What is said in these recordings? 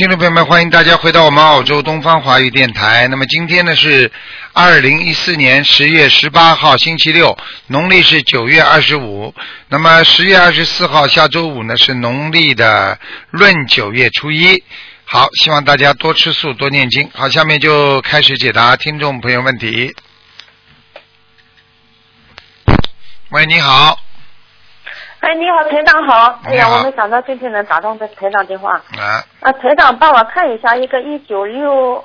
听众朋友们，欢迎大家回到我们澳洲东方华语电台。那么今天呢是二零一四年十月十八号，星期六，农历是九月二十五。那么十月二十四号，下周五呢是农历的闰九月初一。好，希望大家多吃素，多念经。好，下面就开始解答听众朋友问题。喂，你好，哎，你好，台长好。哎呀，我没想到今天能打通这台长电话。啊，啊，台长帮我看一下一个一九六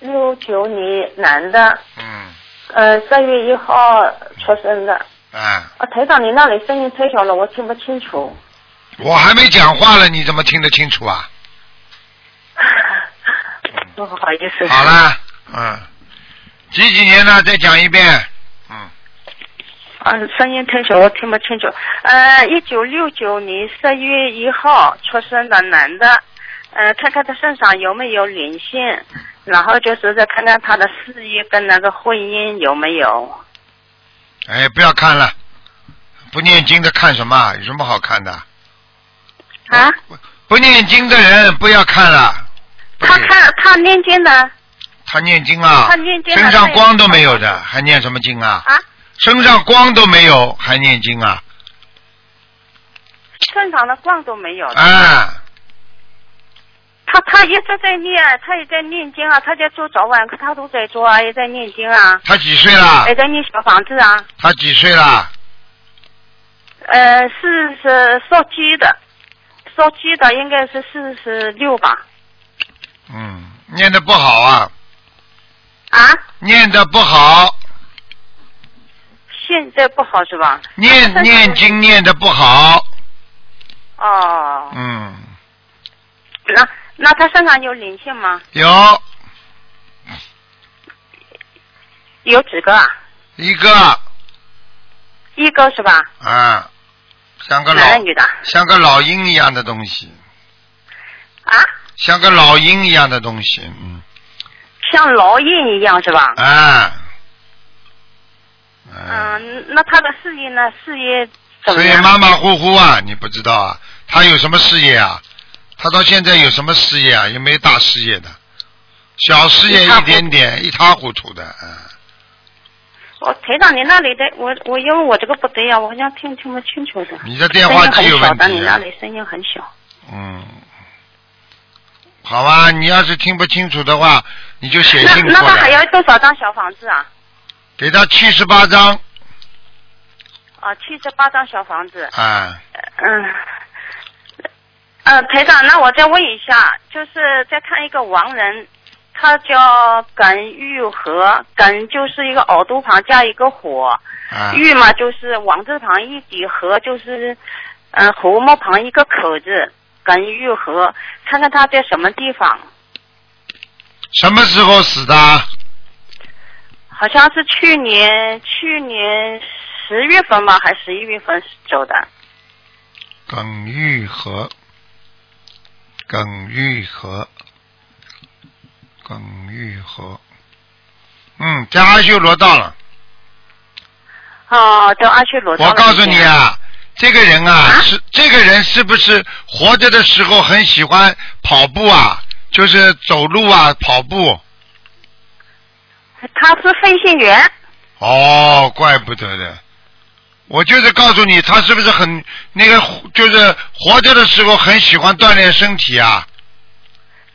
六九年男的，嗯，呃，三月一号出生的。啊，啊，台长，你那里声音太小了，我听不清楚。我还没讲话了，你怎么听得清楚啊？不好意思。好。了，嗯，几几年呢？再讲一遍。声音太小，我听不清楚。呃，一九六九年十月一号出生的男的，呃，看看他身上有没有灵性，然后就是再看看他的事业跟那个婚姻有没有。哎，不要看了，不念经的看什么？有什么好看的？啊？不念经的人不要看了。他看他念经的他念经啊他念，经身上光都没有的，还念什么经啊？啊，身上光都没有，还念经啊？身上的光都没有。啊，他他一直在念，他也在念经啊，他在做早晚课，他都在做啊，也在念经啊，他几岁了也？在念小房子啊。他几岁了？呃，是是烧鸡的，烧鸡的应该是四十六吧？嗯，念的不好啊，啊，念的不好，现在不好是吧？念念经念的不好。哦，嗯，那那他身上有灵性吗？有有几个啊？一个一个是吧？啊，像个老男的女的？像个老鹰一样的东西，啊，像个老鹰一样的东西，嗯，像老鹰一样是吧？啊，嗯，嗯，那他的事业呢？事业怎么所以样？马马虎虎啊，你不知道啊，他有什么事业啊？他到现在有什么事业啊？也没大事业的，小事业一点点，一塌糊涂的，嗯。我台长，你那里的我我因为我这个不对呀、我好像听听不清楚的。你的电话机有声音很小的，问题啊你那里声音很小。嗯，好吧，你要是听不清楚的话，你就写那信过那他还要，多少张小房子啊？给他七十八张啊，七十八张小房子。啊。嗯。嗯，台长，那我再问一下，就是再看一个亡人，他叫耿玉和，耿就是一个耳朵旁加一个火，啊，玉嘛就是王字旁一笔，和就是嗯禾木旁一个口字，耿玉和，看看他在什么地方。什么时候死的？好像是去年去年十月份吧，还是十一月份走的。耿玉和，耿玉和，耿玉和，嗯，在阿修罗到了。哦，到阿修罗我告诉你，啊，这个人啊，啊是这个人是不是活着的时候很喜欢跑步啊？就是走路啊，跑步。他是飞行员。哦，怪不得的。我就是告诉你，他是不是很那个，就是活着的时候很喜欢锻炼身体啊？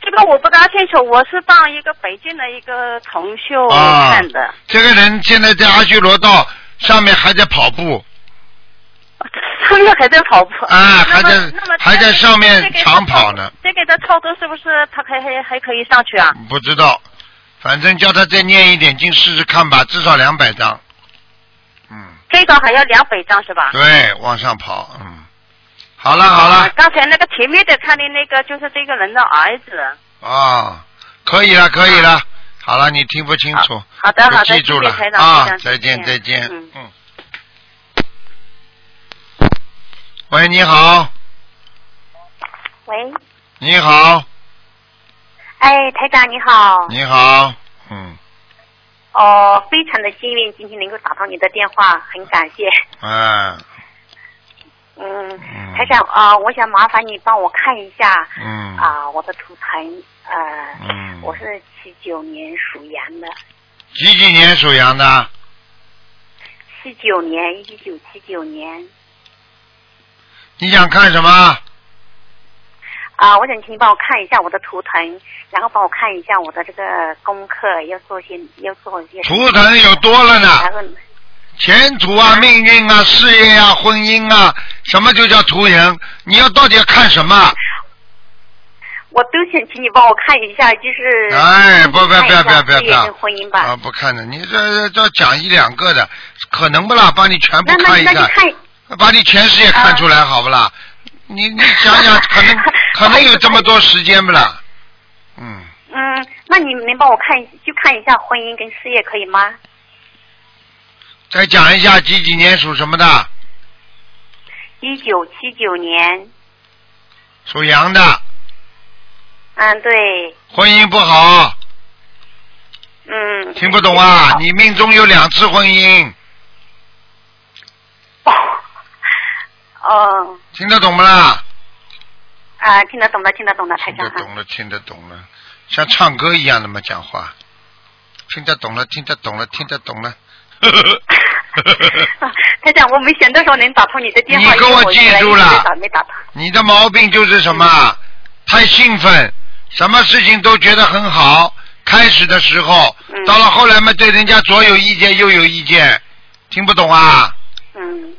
这个我不大清楚，我是帮一个北京的一个同修啊看的，这个人现在在阿修罗道上面还在跑步上面还在跑步。啊，还在还在上面长跑呢。这个的操作是不是他还还还可以上去啊？不知道，反正叫他再念一点经试试看吧，至少两百张。嗯，最少还要两百张是吧？对，往上跑，嗯。好了好了，啊刚才那个前面的看的那个就是这个人的儿子。啊，可以了可以了，好了，你听不清楚，好的好的，就记住了谢谢台长啊再见再见，嗯。嗯。喂，你好，喂，你好，哎，台长你好。你好，嗯，哦，非常的幸运，今天能够打通你的电话，很感谢。哎，嗯，嗯，台长啊、我想麻烦你帮我看一下嗯啊、我的图腾，呃，嗯，我是七九年属羊的，几几年属羊的？七九年，一九七九年你想看什么？啊、我想请你帮我看一下我的图腾，然后帮我看一下我的这个功课，要做些要做一些图腾有多了呢，然后前途啊、命运啊、事业啊、婚姻啊，什么就叫图腾？你要到底要看什么？我都想请你帮我看一下，就是哎，不不不看一下不不不事业跟婚姻吧。啊，不看的，你这这讲一两个的，可能不啦？帮你全部看一那就看，看把你全世界看出来，好不啦？你你想想，可能 可能有这么多时间不啦？嗯，嗯，那你能帮我看就看一下婚姻跟事业可以吗？再讲一下几几年属什么的？一九七九年，属羊的，嗯，对，婚姻不好，嗯。听不懂啊？你命中有两次婚姻，哦，听得懂不啦？啊，听得懂的，听得懂的，台听长啊。得懂了，听得懂了，像唱歌一样的嘛讲话，听得懂了，听得懂了，听得懂了。台长，我没闲的时候能打通你的电话，你给我因为记住了原来一直打没打通。你的毛病就是什么？太兴奋，什么事情都觉得很好。开始的时候，嗯到了后来嘛，对人家左有意见右有意见，听不懂啊？嗯，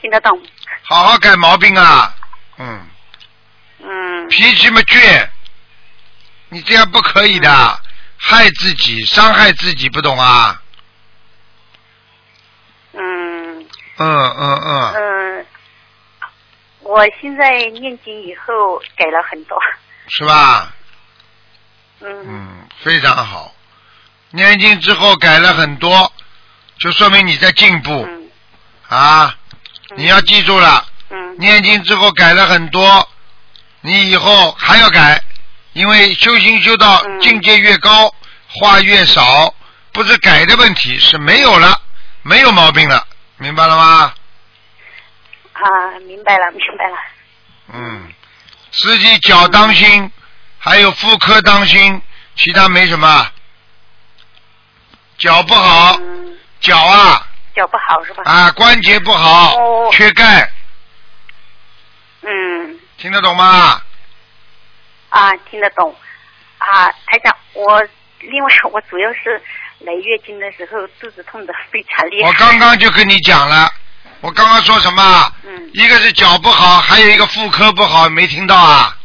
听得懂。好好改毛病啊！嗯，嗯脾气嘛倔，你这样不可以的，害自己，伤害自己，不懂啊？嗯嗯嗯嗯，嗯，我现在念经以后改了很多。是吧？嗯嗯，非常好。念经之后改了很多，就说明你在进步嗯啊！你要记住了，嗯念经之后改了很多，你以后还要改，因为修行修到嗯境界越高，话越少，不是改的问题，是没有了，没有毛病了，明白了吗？啊，明白了，明白了。嗯，自己脚当心，还有妇科当心，其他没什么。脚不好，嗯，脚啊脚不好是吧？啊关节不好，哦缺钙，嗯听得懂吗？啊，听得懂。啊，台长，我另外 我主要是来月经的时候肚子痛的非常厉害。我刚刚就跟你讲了，我刚刚说什么？嗯一个是脚不好，还有一个妇科不好，没听到啊？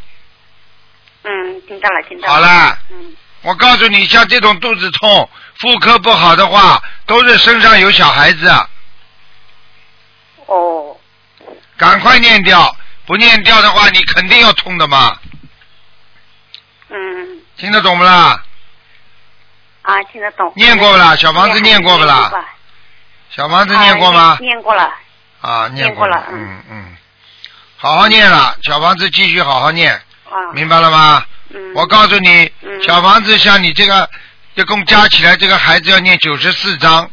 嗯，听到了，听到了。好了，嗯我告诉你，像这种肚子痛、妇科不好的话，都是身上有小孩子，啊哦赶快念掉，不念掉的话，你肯定要痛的嘛。嗯听得懂不啦？啊，听得懂。念过不啦小房子念过不啦小房子念过吗啊？念念过了。啊，念过过了嗯嗯，好好念了，小房子继续好好念，啊。明白了吗？嗯。我告诉你，嗯小房子像你这个，一共加起来，这个孩子要念九十四章，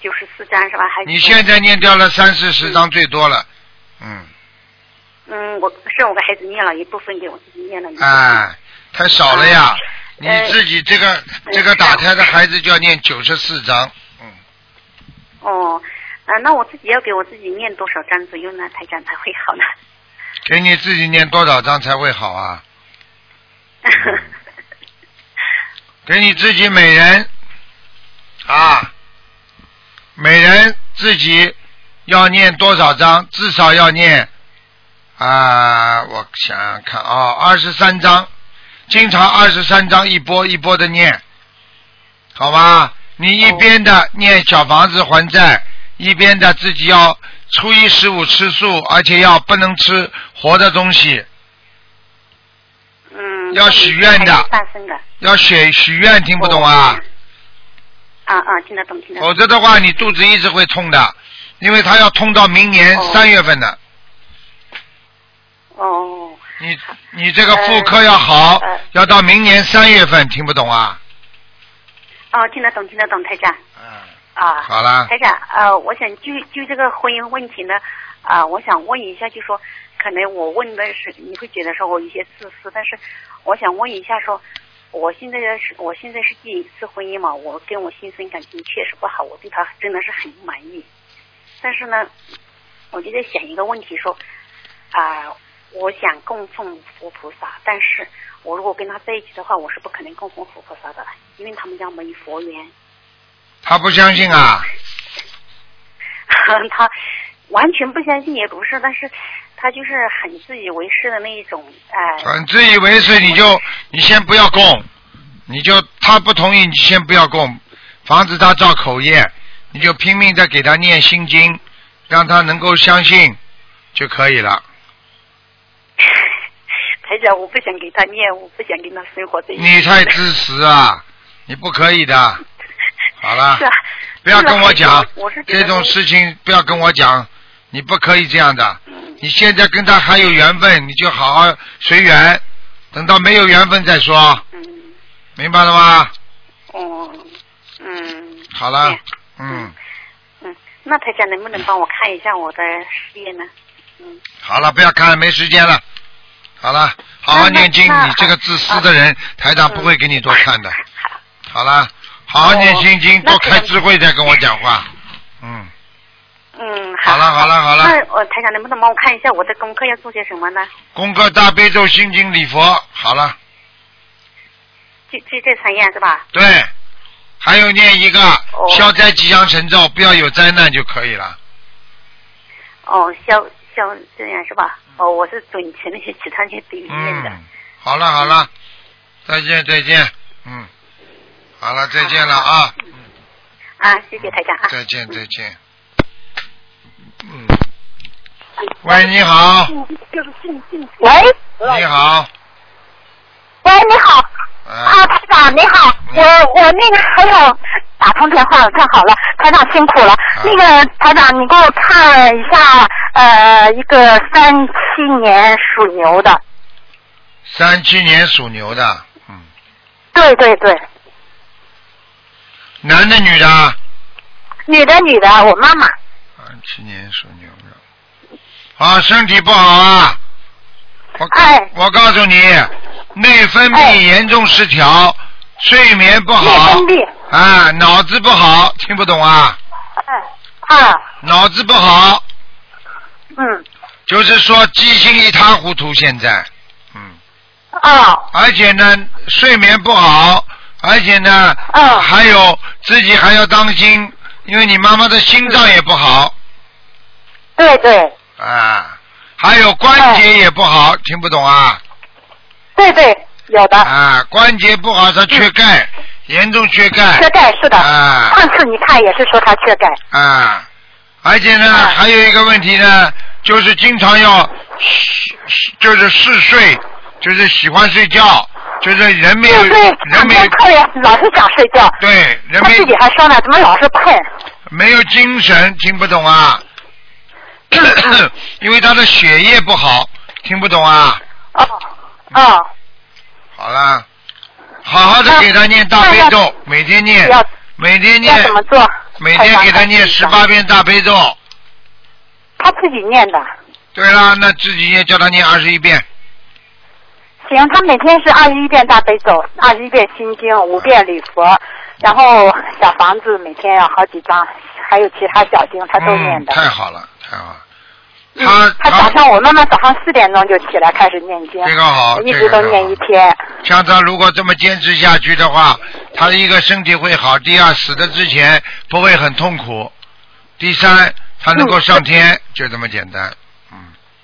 九十四章是吧？还你现在念掉了三四十章最多了，嗯，嗯，我是我给孩子念了一部分，给我自己念了一部分。哎，太少了呀，你呃自己这个这个打胎的孩子就要念九十四章，嗯，哦，啊，那我自己要给我自己念多少章左右呢？台长才会好呢？给你自己念多少章才会好啊？给你自己每人啊，每人自己要念多少章？至少要念啊，我想想看啊，二十三章，经常二十三章一波一波的念，好吧？你一边的念小房子还债，一边的自己要初一十五吃素，而且要不能吃活的东西，嗯。要许愿的。要许许愿，听不懂啊？啊啊，听得懂，听得懂。否则的话，你肚子一直会痛的，因为它要痛到明年哦三月份的。哦。你你这个妇科要好，呃呃要到明年三月份，听不懂啊？哦，听得懂，听得懂，台长。嗯，啊。好啦，台长，呃，我想就就这个婚姻问题呢，啊，我想问一下，就说可能我问的是你会觉得说我有些自私，但是我想问一下说，我现在是我现在是第一次婚姻嘛，我跟我先生感情确实不好，我对他真的是很不满意。但是呢，我就在想一个问题说，啊、我想供奉佛菩萨，但是我如果跟他在一起的话，我是不可能供奉佛菩萨的，因为他们家没有佛缘。他不相信啊，他完全不相信也不是，但是他就是很自以为是的那一种，哎、很自以为是，你就你先不要供，你就他不同意，你先不要供，防止他造口业，你就拼命的给他念心经，让他能够相信就可以了。台长，我不想给他念，我不想跟他生活在一起。你太自私啊，你不可以的。好了是，啊，不要跟我讲这种事情，不要跟我讲，你不可以这样的。嗯你现在跟他还有缘分，你就好好随缘，等到没有缘分再说，嗯明白了吗？哦嗯好了，嗯，嗯，那台长能不能帮我看一下我的事业呢？嗯，好了，不要看了，没时间了。好了，好好念经。你这个自私的人，台长不会给你多看的。好，好了，好好念心经，哦多开智慧再跟我讲话。嗯，嗯，好了好了好了那我台长能不能帮我看一下我的功课要做些什么呢？功课大悲咒、心经、礼佛，好了。就就这三样是吧？对，还有念一个消灾吉祥神咒，不要有灾难就可以了。哦，消消这样是吧？哦，我是准前那些其他那些对念的。嗯，好了好了，再见再见，嗯，好了再见了啊，啊，谢谢台长啊。再见再见。嗯，喂，你好，喂？你好，喂，你好啊啊，，台长你好，我我那个还有打通电话了，太好了，台长辛苦了。那个台长，你给我看一下，呃，一个三七年属牛的，三七年属牛的，嗯，对对对，男的女的啊？女的女的，我妈妈。三七年属牛的，啊，身体不好啊。我告哎我告诉你，内分哎泌严重失调，睡眠不内好啊，脑子不好，听不懂啊？哎啊，脑子不好，嗯，就是说记性一塌糊涂，现在，嗯，啊，而且呢，睡眠不好，而且呢，啊还有自己还要当心，因为你妈妈的心脏也不好，对对。啊，还有关节也不好，听不懂啊？对对，有的，啊，关节不好，他缺钙，严重缺钙，缺钙是的。啊上次你看也是说他缺钙，啊，而且呢，啊还有一个问题呢，就是经常要嗜就是嗜睡，就是喜欢睡觉，就是人没有人没有老是想睡觉。对人没她自己还说呢，怎么老是困？没有精神，听不懂啊？嗯因为他的血液不好，听不懂啊？哦哦，好啦，好好的给他念大悲咒，每天念，每天念怎么做？每天给他念十八遍大悲咒。他自己念的。对啦，那自己念叫他念二十一遍。行，他每天是二十一遍大悲咒，二十一遍心经，五遍礼佛，然后小房子每天要好几张，还有其他小经他都念嗯，的。太好了，太好了。嗯他他早上我妈妈早上四点钟就起来开始念经，这个好，一直都念一。天。像他如果这么坚持下去的话，他的一个身体会好，第二死的之前不会很痛苦，第三他能够上天，就这么简单。嗯，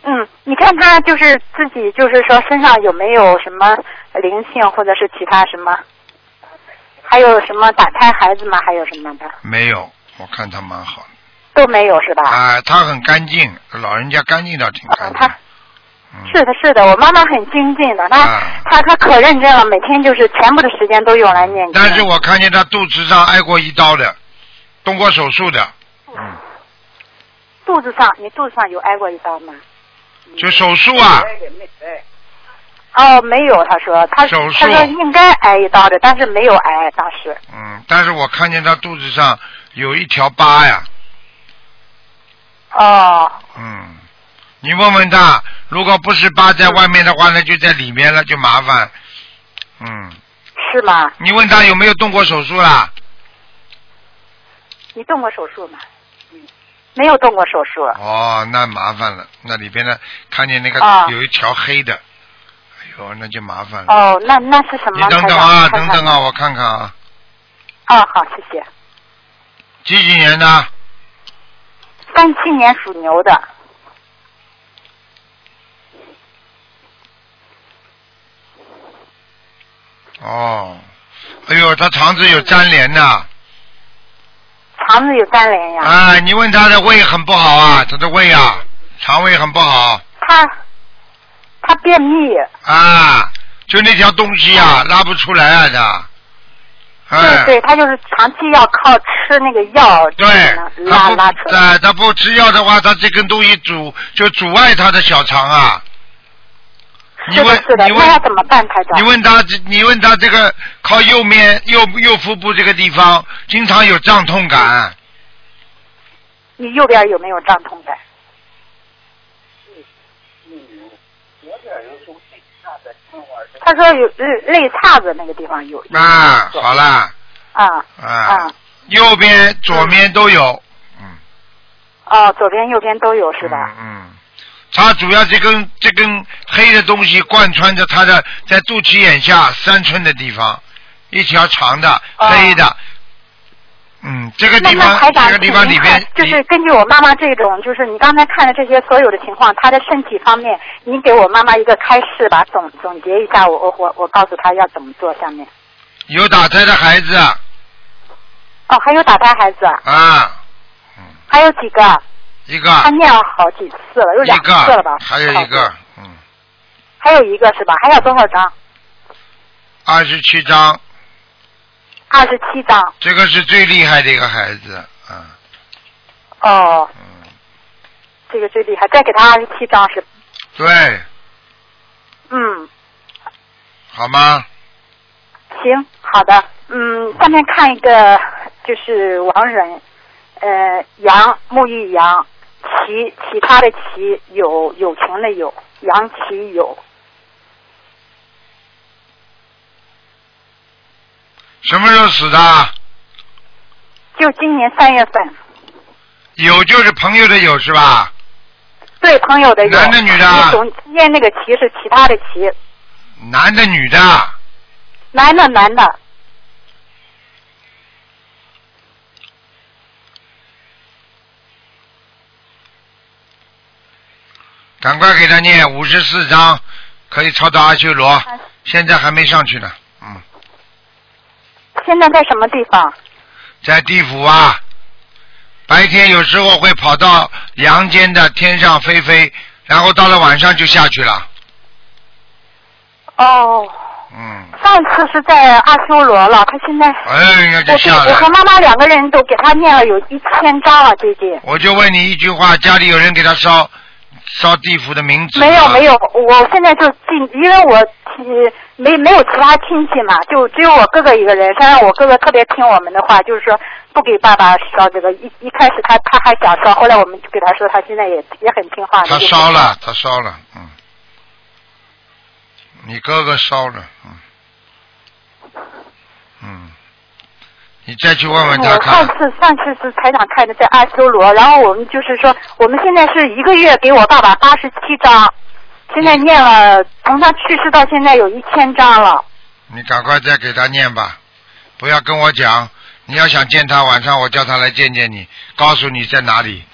嗯，你看他就是自己就是说身上有没有什么灵性或者是其他什么，还有什么打胎孩子吗？还有什么的没有，我看他蛮好的。都没有是吧？啊，他很干净，老人家干净倒挺干净。他嗯，是的，是的，我妈妈很精进的，她、啊她她可认真了，每天就是全部的时间都用来念经。但是我看见他肚子上挨过一刀的，动过手术的，嗯，肚子上，你肚子上有挨过一刀吗？就手术啊，哦，没有，他说，她手术她说应该挨一刀的，但是没有挨，当时。嗯，但是我看见他肚子上有一条疤呀，哦，嗯，你问问他，如果不是疤在外面的话，那就在里面了，就麻烦。嗯，是吗？你问他有没有动过手术啦？你动过手术吗？嗯，没有动过手术。哦，那麻烦了，那里边呢，看见那个啊有一条黑的，哎呦，那就麻烦了。哦，那那是什么？你等等啊，等等啊，我看看啊，哦，好，谢谢。几几年的？三七年属牛的。哦，哎呦，他肠子有粘连呐。肠子有粘连呀。啊，你问他的胃很不好啊，他的胃啊，肠胃很不好他他便秘。啊，就那条东西啊，拉不出来啊的。哎对，对，他就是长期要靠吃那个药，对，拉拉出来。啊，他不吃药的话，他这根东西阻就阻碍他的小肠啊。你问是的，你问那要怎么办，台长？你问他，你问他这个靠右面右右腹部这个地方经常有胀痛感，你右边有没有胀痛感？他说有肋肋叉子那个地方有。啊，好啦，啊啊啊，右边左面都有，嗯，哦，左边右边都有是吧？嗯，嗯，他主要这根这根黑的东西贯穿着他的在肚脐眼下三寸的地方，一条长的哦黑的，嗯，这个地方这个地方里边就是根据我妈妈这种，就是你刚才看的这些所有的情况，她的身体方面，您给我妈妈一个开示吧，总总结一下，我我我我告诉她要怎么做。下面有打胎的孩子哦，还有打胎孩子啊，啊，还有几个？一个他念了好几次了，有两次了吧个，？还有一个，嗯，还有一个是吧？还要多少张？二十七章，二十七张。这个是最厉害的一个孩子，嗯哦，嗯，这个最厉害，再给他二十七张是，对，嗯，好吗？行，好的，嗯，下面看一个就是王人，呃，杨沐浴杨，其其他的其有友情的有，杨其友，什么时候死的？就今年三月份，有就是朋友的有是吧？对朋友的有，男的女的？啊其中间那个其是其他的其，男的女的？男的男的，赶快给他念五十四章，可以抄到阿修罗，现在还没上去呢，嗯，现在在什么地方？在地府啊。白天有时候会跑到阳间的天上飞飞，然后到了晚上就下去了，哦，嗯，上次是在阿修罗了，他现在。哎呀，就下来我和。妈妈两个人都给他念了有一千张了，最近。我就问你一句话，家里有人给他烧烧地府的名字没有没有，我现在就进，因为我亲没没有其他亲戚嘛，就只有我哥哥一个人。虽然我哥哥特别听我们的话，就是说不给爸爸烧这个。一一开始他他还想烧，后来我们就给他说，他现在也也很听话。他烧了，他烧了，嗯，你哥哥烧了，嗯，嗯，你再去问问他我上，次上次是台长开的在阿修罗，然后我们就是说，我们现在是一个月给我爸爸八十七张，现在念了，从他去世到现在有一千张了。你赶快再给他念吧，不要跟我讲，你要想见他，晚上我叫他来见见你，告诉你在哪里。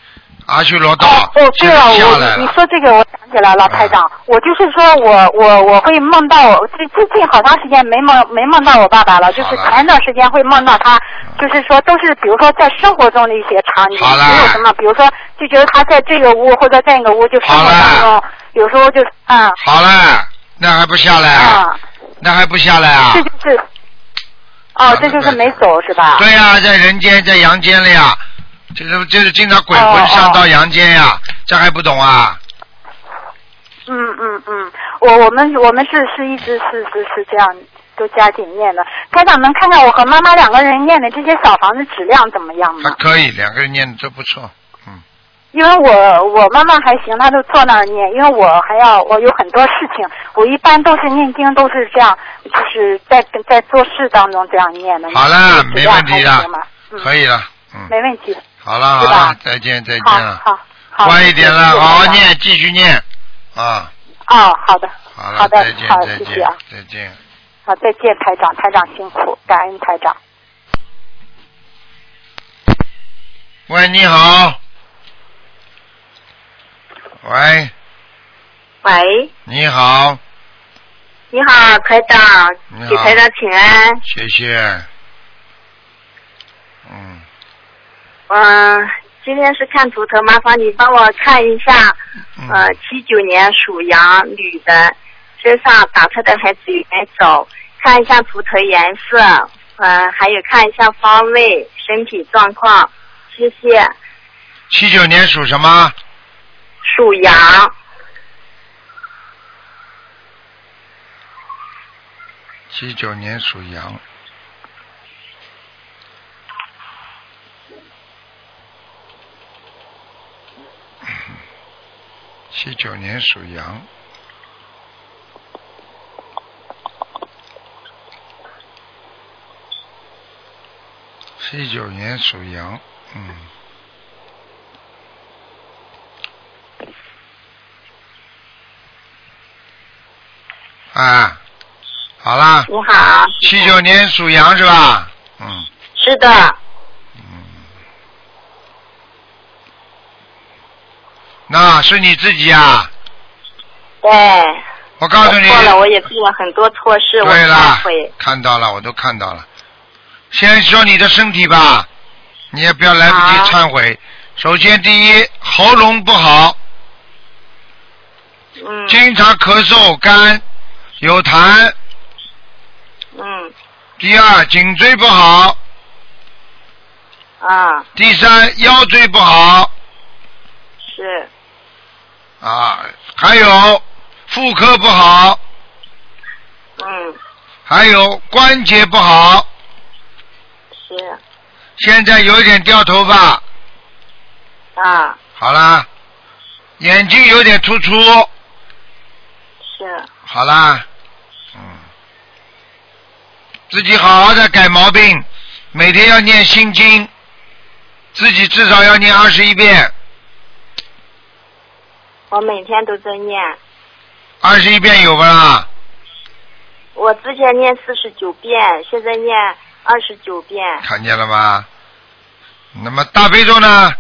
阿修罗道哦，对了，我你说这个我想起来了，台长，我就是说我我我会梦到我最最近好长时间没梦没梦到我爸爸了，就是前段时间会梦到他，就是说都是比如说在生活中的一些场景，没有什么，比如说就觉得他在这个屋或者在那个屋，就生活当中有时候就啊。好了，那还不下来啊？啊，那还不下来啊？这？就是哦，这就是没走是吧？对呀、在人间，在阳间了呀，就是就是经常鬼哦魂上到阳间呀，这还不懂啊？嗯嗯嗯，我我们我们是是一直是是是这样都加紧念的。台长能看看我和妈妈两个人念的这些小房子质量怎么样吗？还可以，两个人念的都不错，嗯，因为我我妈妈还行，她就坐那儿念，因为我还要我有很多事情，我一般都是念经都是这样，就是在在做事当中这样念的。好了，没问题的还行吗？嗯，可以了，嗯，没问题。好了好了，再见再见。好了，好好，乖一点了，好好念，继续念。啊，哦，好的，好的再见好再见谢谢啊。再见。好，再见，台长，台长辛苦，感恩台长。喂，你好。喂，喂，你好，你好，台长你，好。给台长请安。谢谢。嗯，嗯、今天是看图腾，麻烦你帮我看一下，嗯呃，七九年属羊女的身上打胎的孩子有没有走？看一下图腾颜色，呃，还有看一下方位、身体状况，谢谢。七九年属什么？属羊，七九年属羊。七九年属羊。七九年属羊，嗯。啊，好啦，你好。七九年属羊是吧？嗯是的，嗯，那是你自己啊！对。我告诉你，错了，我也做了很多错事，我忏悔。，看到了，我都看到了。先说你的身体吧，你也不要来不及忏悔。首先，第一，喉咙不好，嗯经常咳嗽、干、有痰。嗯第二，颈椎不好。啊，第三，腰椎不好是啊，还有妇科不好，嗯。还有关节不好。是。现在有一点掉头发，啊。好啦，眼睛有点突出，是。好啦，嗯，自己好好的改毛病，每天要念心经，自己至少要念二十一遍，我每天都在念，二十一遍有吧？我之前念四十九遍，现在念二十九遍。看见了吗？那么大悲咒呢？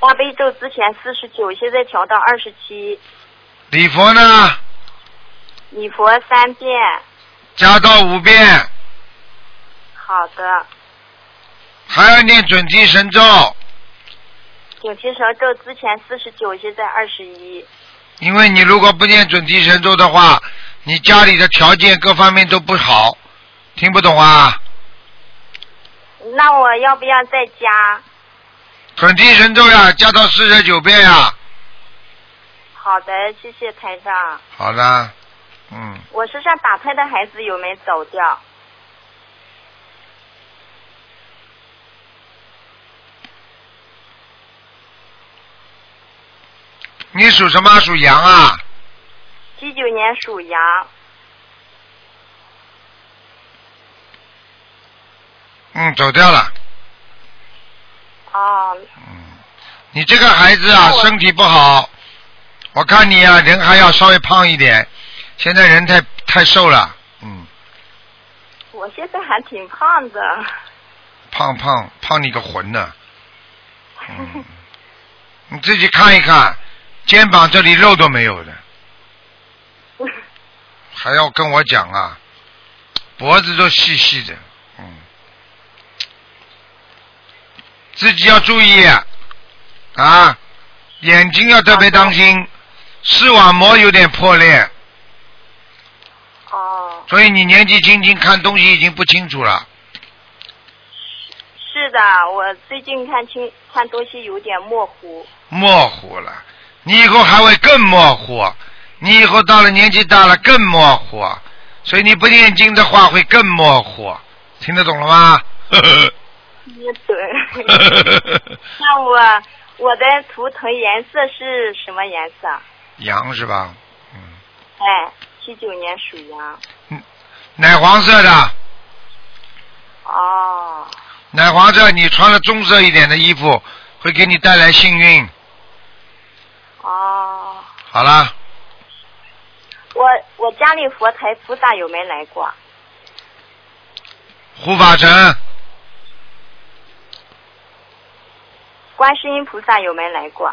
大悲咒之前四十九，现在调到二十七，礼佛呢？礼佛三遍。加到五遍，好的，还要念准提神咒，准提神咒之前四十九，现在二十一。因为你如果不念准提神咒的话，你家里的条件各方面都不好，听不懂啊？那我要不要再加？准提神咒呀，加到四十九遍呀。好的，谢谢台上。好的，嗯，我身上打胎的孩子有没有走掉？你属什么？属羊啊？七九年属羊，嗯，走掉了。哦，嗯，你这个孩子啊，身体不好，我看你啊，人还要稍微胖一点，现在人太太瘦了，嗯，我现在还挺胖的。胖胖胖你个魂呢，嗯，你自己看一看，肩膀这里肉都没有的，还要跟我讲啊，脖子都细细的，嗯，自己要注意啊，眼睛要特别当心，视网膜有点破裂，哦，所以你年纪轻轻看东西已经不清楚了。是的，我最近看清看东西有点模糊。模糊了，你以后还会更模糊，你以后到了年纪大了更模糊，所以你不念经的话会更模糊，听得懂了吗？也对。那我我的图腾颜色是什么颜色？羊是吧？嗯，哎，七九年属羊。嗯奶黄色的，哦，奶黄色，你穿了棕色一点的衣服，会给你带来幸运。哦，好啦，我我家里佛台菩萨有没来过？护法神，观世音菩萨有没来过？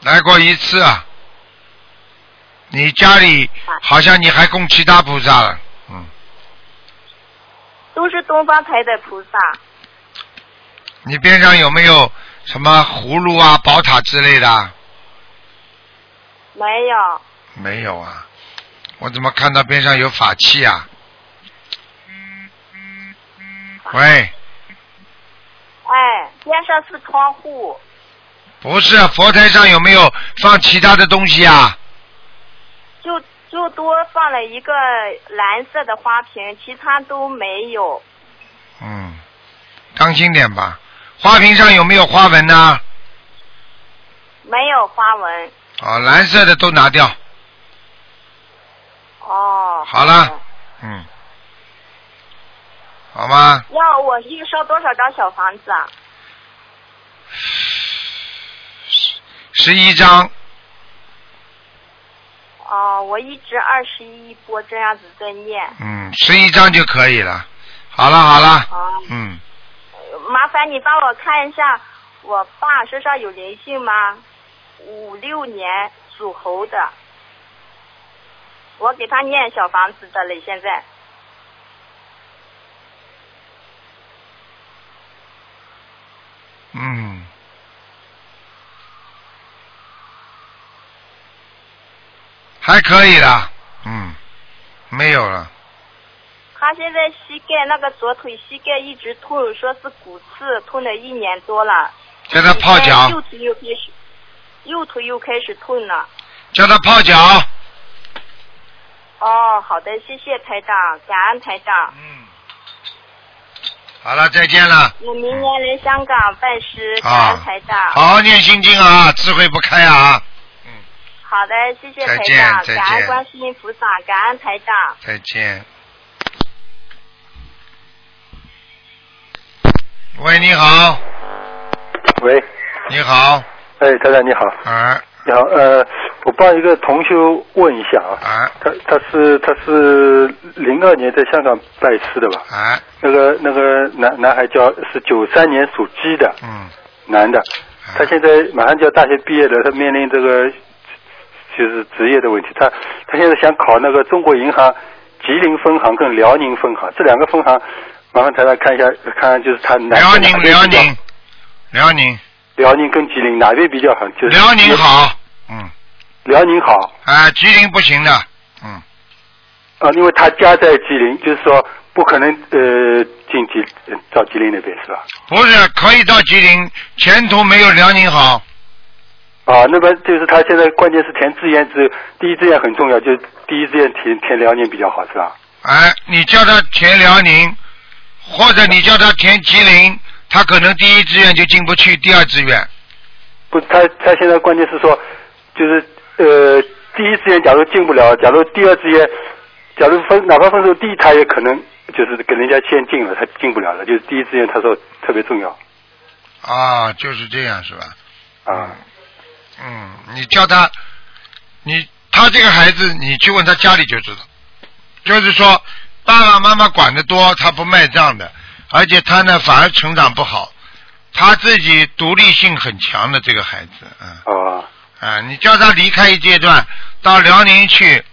来过一次啊。你家里好像你还供其他菩萨了，嗯，都是东方台的菩萨。你边上有没有什么葫芦啊、宝塔之类的？没有。没有啊，我怎么看到边上有法器啊？喂，哎，边上是窗户，不是佛台上有没有放其他的东西啊？就就多放了一个蓝色的花瓶，其他都没有。嗯，当心点吧。花瓶上有没有花纹呢？没有花纹。哦，蓝色的都拿掉。哦。好了，嗯，好吗？要我预烧多少张小房子啊？十一张。哦，我一直二十一波这样子在念。嗯，十一张就可以了。好了好了。哦。嗯，麻烦你帮我看一下，我爸身上有灵性吗？五六年属猴的，我给他念小房子的了，现在。嗯，还可以啦，嗯，没有了，他现在膝盖那个左腿膝盖一直痛，说是骨刺，痛了一年多了。叫他泡脚。右腿又开始，右腿又开始痛了。叫他泡脚。哦，好的，谢谢台长，感恩台长。嗯。好了，再见了。我明年来香港拜师，感啊恩台长。好好念心经啊，智慧不开啊。嗯好的，谢谢台长，感恩观世音菩萨，感恩台长。再见。喂，你好，喂，你好，哎，台长你好，啊你好，呃，我帮一个同修问一下啊，啊他他是他是零二年在香港拜师的吧？啊，那个那个男男孩叫是九三年属鸡的嗯，男的，他现在马上就要大学毕业了，他面临这个就是职业的问题，他他现在想考那个中国银行吉林分行跟辽宁分行这两个分行，麻烦台长看一下，看看就是他哪辽宁辽宁辽宁辽宁跟吉林哪边比较好？就是辽宁好，嗯，辽宁好啊，吉林不行的，嗯，啊，因为他家在吉林，就是说不可能呃进吉呃到吉林那边是吧？不是可以到吉林，前途没有辽宁好，啊，那么就是他现在关键是填志愿只第一志愿很重要，就第一志愿填填辽宁比较好是吧？哎，你叫他填辽宁，或者你叫他填吉林，他可能第一志愿就进不去，第二志愿。不，他他现在关键是说，就是呃第一志愿假如进不了，假如第二志愿，假如分哪怕分数低，他也可能就是给人家先进了，他进不了了，就是第一志愿他说特别重要啊，就是这样是吧？啊。嗯，你叫他，你他这个孩子，你去问他家里就知道，就是说爸爸妈妈管得多，他不卖账的，而且他呢反而成长不好，他自己独立性很强的这个孩子，嗯。哦。啊，你叫他离开一阶段，到辽宁去，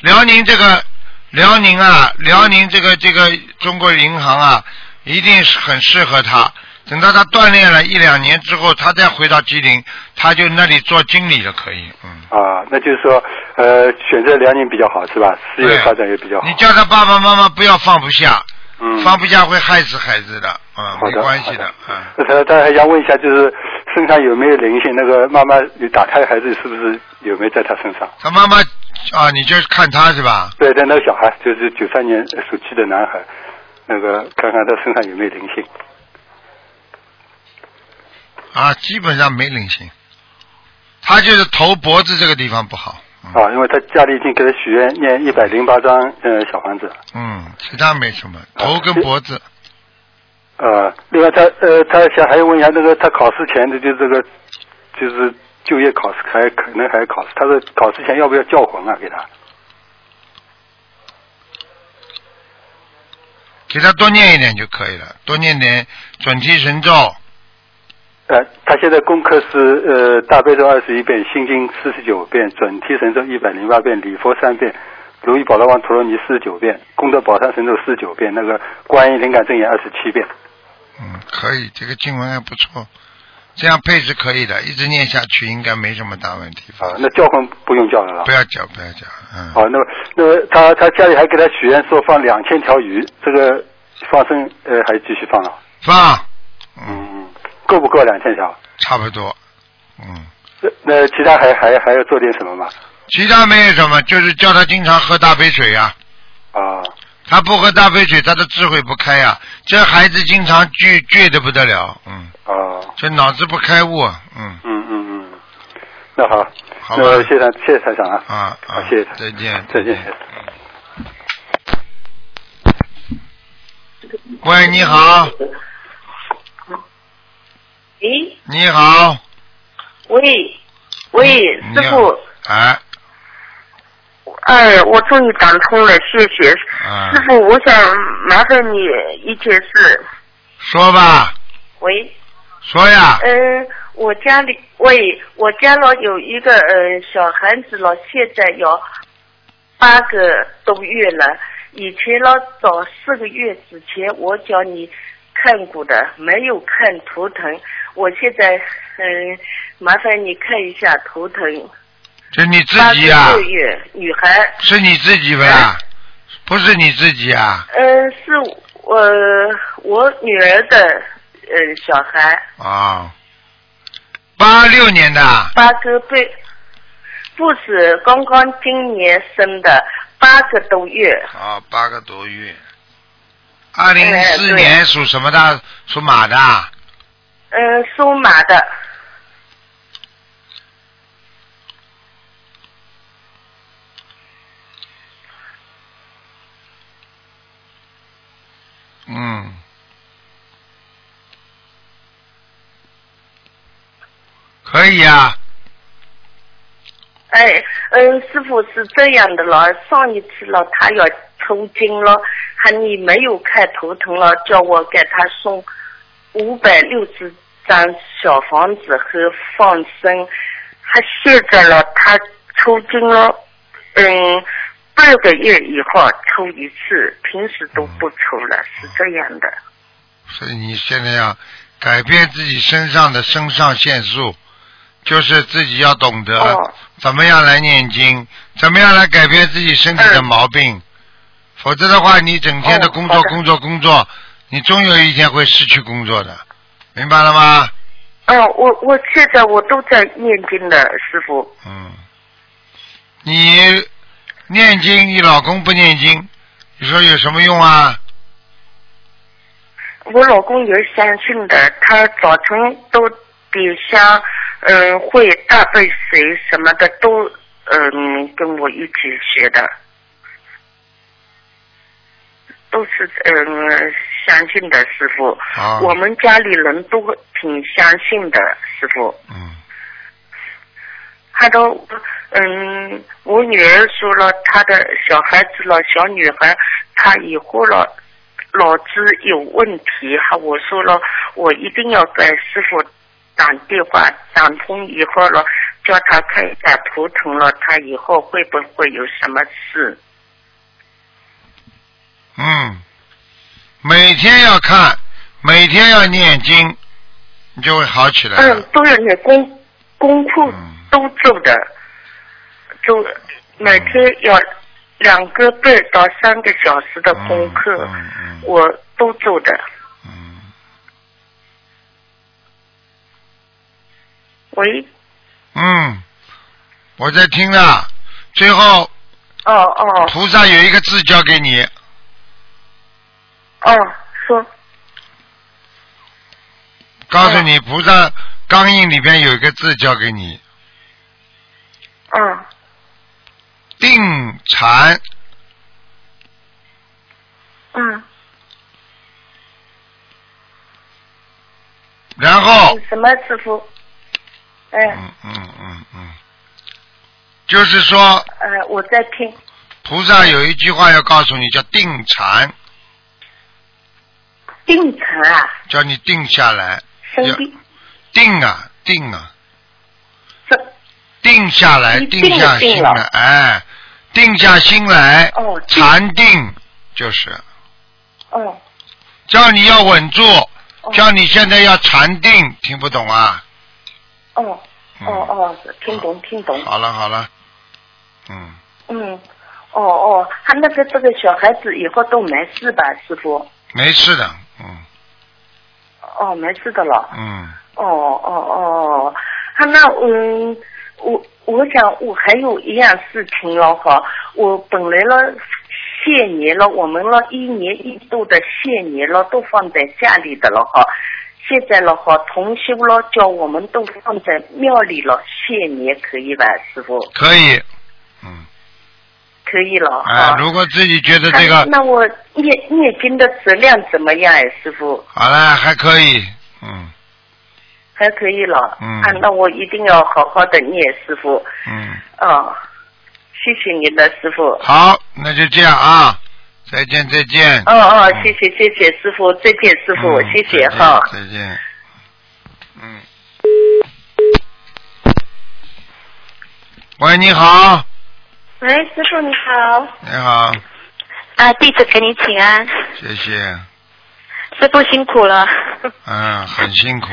辽宁这个辽宁啊，辽宁这个这个中国银行啊，一定是很适合他。等到他锻炼了一两年之后，他再回到吉林，他就那里做经理了，可以，嗯。啊，那就是说，呃，选择辽宁比较好是吧？事业发展也比较好。你叫他爸爸妈妈不要放不下，嗯，放不下会害死孩子的，啊，没关系的，嗯。那他他还想问一下，就是身上有没有灵性？那个妈妈你打胎孩子是不是有没有在他身上？他妈妈啊，你就看他是吧？对对，那个小孩就是九三年属鸡的男孩，那个看看他身上有没有灵性。啊，基本上没灵性，他就是头脖子这个地方不好。啊，因为他家里已经给他许愿念一百零八张呃小房子。嗯，其他没什么，头跟脖子。呃，另外他呃，他想还要问一下那个他考试前的就这个就是就业考试还可能还考试，他说考试前要不要叫魂啊？给他给他多念一点就可以了，多念点准提神咒。呃，他现在功课是呃大悲咒二十一遍，心经四十九遍，准提神咒一百零八遍，礼佛三遍，如意宝罗王陀罗尼四十九遍，功德宝山神咒四十九遍，那个观音灵感真言二十七遍。嗯，可以，这个经文还不错，这样配是可以的，一直念下去应该没什么大问题。啊，那教魂不用叫了了。不要叫，不要叫，嗯。好，那么那么他他家里还给他许愿说放两千条鱼，这个放生呃还继续放了。放。嗯，够不够两千条？差不多，嗯。那那其他还还还要做点什么吗？其他没有什么，就是叫他经常喝大杯水呀。啊。他不喝大杯水，他的智慧不开呀。这孩子经常倔倔的不得了，嗯。啊。这脑子不开悟，嗯。嗯嗯嗯。那好。好那谢谢谢谢台长啊。啊好，谢谢。再见。再见。喂，你好。喂。你好。喂，喂，师傅，哎，哎，我终于打通了，谢谢。啊师傅，我想麻烦你一件事。说吧，喂。说呀。嗯，我家里喂，我家了有一个呃小孩子了，现在有八个多月了。以前了早四个月之前我叫你看过的，没有看图腾。我现在嗯，麻烦你看一下头疼。这你自八己呀、个月女孩。是你自己不啦？不是你自己啊？嗯，是我我女儿的呃小孩，啊，八六年的，八个月，不是刚刚今年生的，八个多月。啊，八个多月。二零一四年属什么的？属马的。嗯，属马的。嗯。可以呀、哎，嗯，师傅是这样的了，上一次了，他要抽筋了，喊你没有看头疼了，叫我给他送五百六十张小房子和放生。他现在了，他抽筋了，嗯，半个月以后抽一次，平时都不抽了，是这样的。所以你现在要改变自己身上的肾上腺素，就是自己要懂得哦怎么样来念经，怎么样来改变自己身体的毛病。否则的话，你整天的工作、工作、工作，你终有一天会失去工作的，明白了吗？嗯，我我现在我都在念经的，师傅。嗯，你念经，你老公不念经，你说有什么用啊？我老公也是相信的，他早晨都点香，嗯，会大杯水什么的都嗯跟我一起学的，都是嗯相信的师傅。啊我们家里人都挺相信的师傅。嗯，他都嗯，我女儿说了，她的小孩子了，小女孩，她以后了脑子有问题，哈，我说了，我一定要给师傅打电话打通以后了，叫他看一下图腾了，他以后会不会有什么事？嗯，每天要看，每天要念经，你就会好起来。嗯，都要念功功课嗯都做的，就每天要两个半到三个小时的功课，我都做的。嗯，喂，嗯，我在听呢。最后，哦哦菩萨有一个字交给你，哦，说。告诉你，菩萨钢印里边有一个字交给你，嗯，定禅，嗯，然后，什么师傅？嗯，嗯嗯嗯嗯，就是说。呃，我在听。菩萨有一句话要告诉你，叫定禅，定禅啊，叫你定下来，生病，定啊定啊，这定下来，定下心来，哎，定下心来，哦，禅定就是。哦。叫你要稳住，哦。叫你现在要禅定，听不懂啊？哦嗯。哦哦，听懂听懂。好了好了，嗯，嗯，哦哦，他那个这个小孩子以后都没事吧，师傅？没事的，嗯哦，没事的了。嗯，哦哦哦，他那嗯，我我想我还有一样事情了哈，我本来了谢年了，我们了一年一度的谢年了都放在家里的了哈，现在了哈同修了叫我们都放在庙里了谢年可以吧，师傅？可以，嗯，可以了哎哈，。如果自己觉得这个那那我念念经的质量怎么样哎，师傅？好了，还可以，嗯还可以了。嗯啊，那我一定要好好的念，师傅。嗯，哦，谢谢您的师傅。好，那就这样啊，再见再见。哦哦，嗯谢谢谢谢师傅，再见师傅，嗯谢谢哈。再见。嗯。喂，你好，喂，师傅你好，你好，啊，弟子给你请安，谢谢，师傅辛苦了。嗯，很辛苦，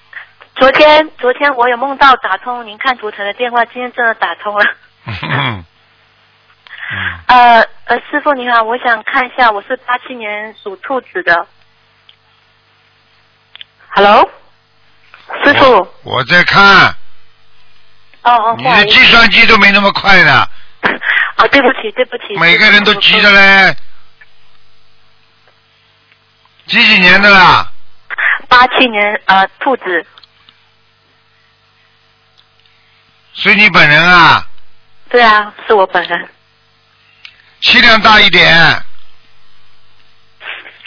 昨天昨天我有梦到打通您看图腾的电话，今天真的打通了。嗯，呃呃，师傅你好，我想看一下，我是八七年属兔子的。Hello，师傅。我在看，哦哦，你。的计算机都没那么快的，啊，对不起对不起。每个人都急着嘞。几几年的啦？八七年呃兔子，是你本人啊？对啊，是我本人气量大一点，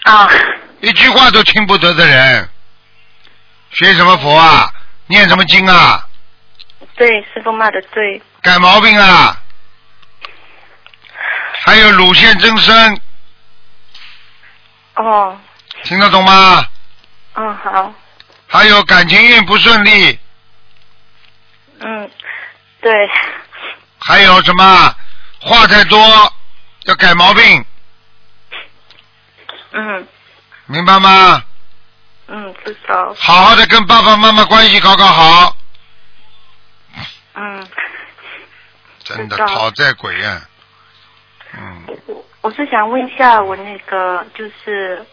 啊。一句话都听不得的人，学什么佛啊？念什么经啊？对，师傅骂的对。改毛病啊！还有乳腺增生，哦，听得懂吗？嗯好，还有感情运不顺利，嗯，对，还有什么？话太多，要改毛病，嗯。明白吗？嗯，知道，好好的跟爸爸妈妈关系搞搞好，嗯，真的讨债鬼呀、嗯，我我是想问一下，我那个就是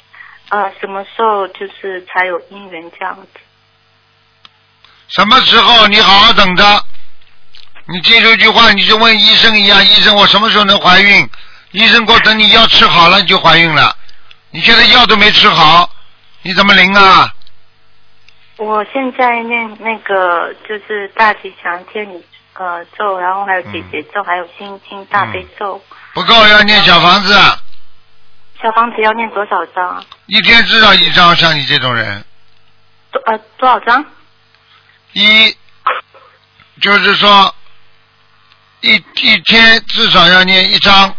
呃什么时候就是才有姻缘这样子？什么时候你好好等着？你记住一句话，你就问医生一样，医生我什么时候能怀孕？医生给我等你药吃好了你就怀孕了，你现在药都没吃好，你怎么灵啊？我现在念那个就是大吉祥天女呃咒，然后还有姐姐咒，还有心经大悲咒。不够要念小房子，小房子要念多少张啊？一天至少一张，像你这种人，多呃多少张？一就是说一一天至少要念一张，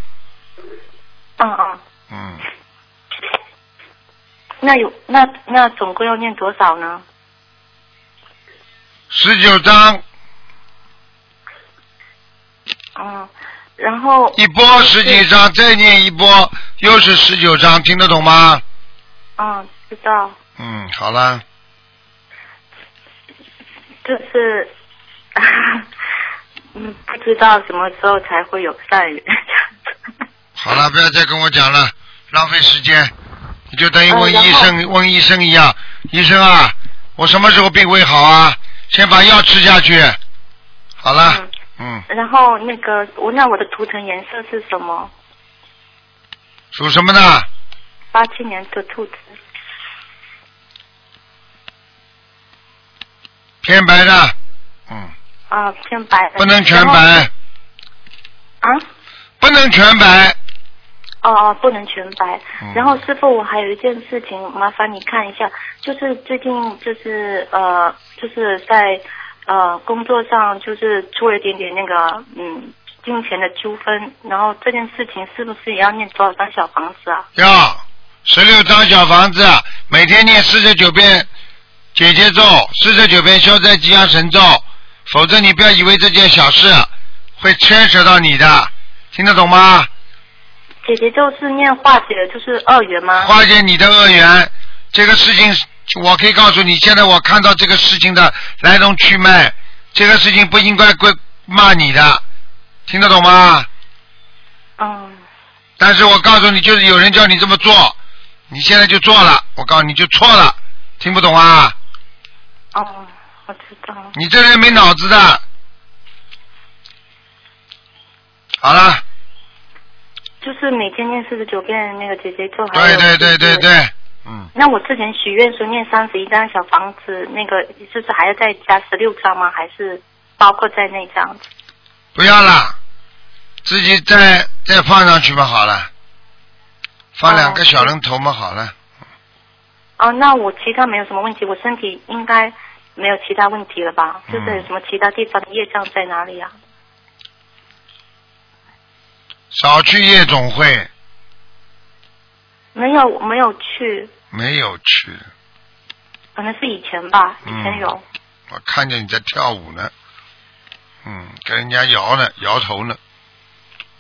嗯嗯，嗯，那有那那总共要念多少呢？十九张嗯，然后一波十几张，再念一波又是十九张，听得懂吗？嗯知道，嗯，好了，就是 嗯不知道什么时候才会有善缘。好了，不要再跟我讲了，浪费时间。你就等于问医生、问医生一样，医生啊，我什么时候病会好啊？先把药吃下去。好了，嗯，然后那个我那我的图腾颜色是什么？属什么的？八七年的兔子。偏白的，嗯，啊，偏白的。不能全白，啊？不能全白。哦哦，不能全白。嗯然后师傅，我还有一件事情，麻烦你看一下，就是最近就是呃，就是在呃工作上就是出了一点点那个嗯金钱的纠纷，然后这件事情是不是也要念多少张小房子啊？要十六张小房子，每天念四十九遍姐姐咒，四十九遍消灾吉祥神咒，否则你不要以为这件小事会牵扯到你的，听得懂吗？姐姐就是念化解，就是恶缘吗？化解你的恶缘，这个事情我可以告诉你，现在我看到这个事情的来龙去脉，这个事情不应该归骂你的，听得懂吗？哦。但是我告诉你，就是有人叫你这么做，你现在就做了，我告诉你就错了，听不懂啊？哦，我知道。你这人没脑子的。好了，就是每天念四十九遍那个姐姐做好对对对对对，嗯，那我之前许愿说念三十一张小房子，那个就是还要再加十六张吗？还是包括在内这样子？不要了，自己再再放上去嘛，好了，放两个小人头嘛，好了。哦，那我其他没有什么问题，我身体应该没有其他问题了吧？嗯就是有什么其他地方的业障在哪里啊？少去夜总会，没有，没有去，没有去，可能是以前吧，以嗯前有。我看见你在跳舞呢，嗯，跟人家摇呢，摇头呢，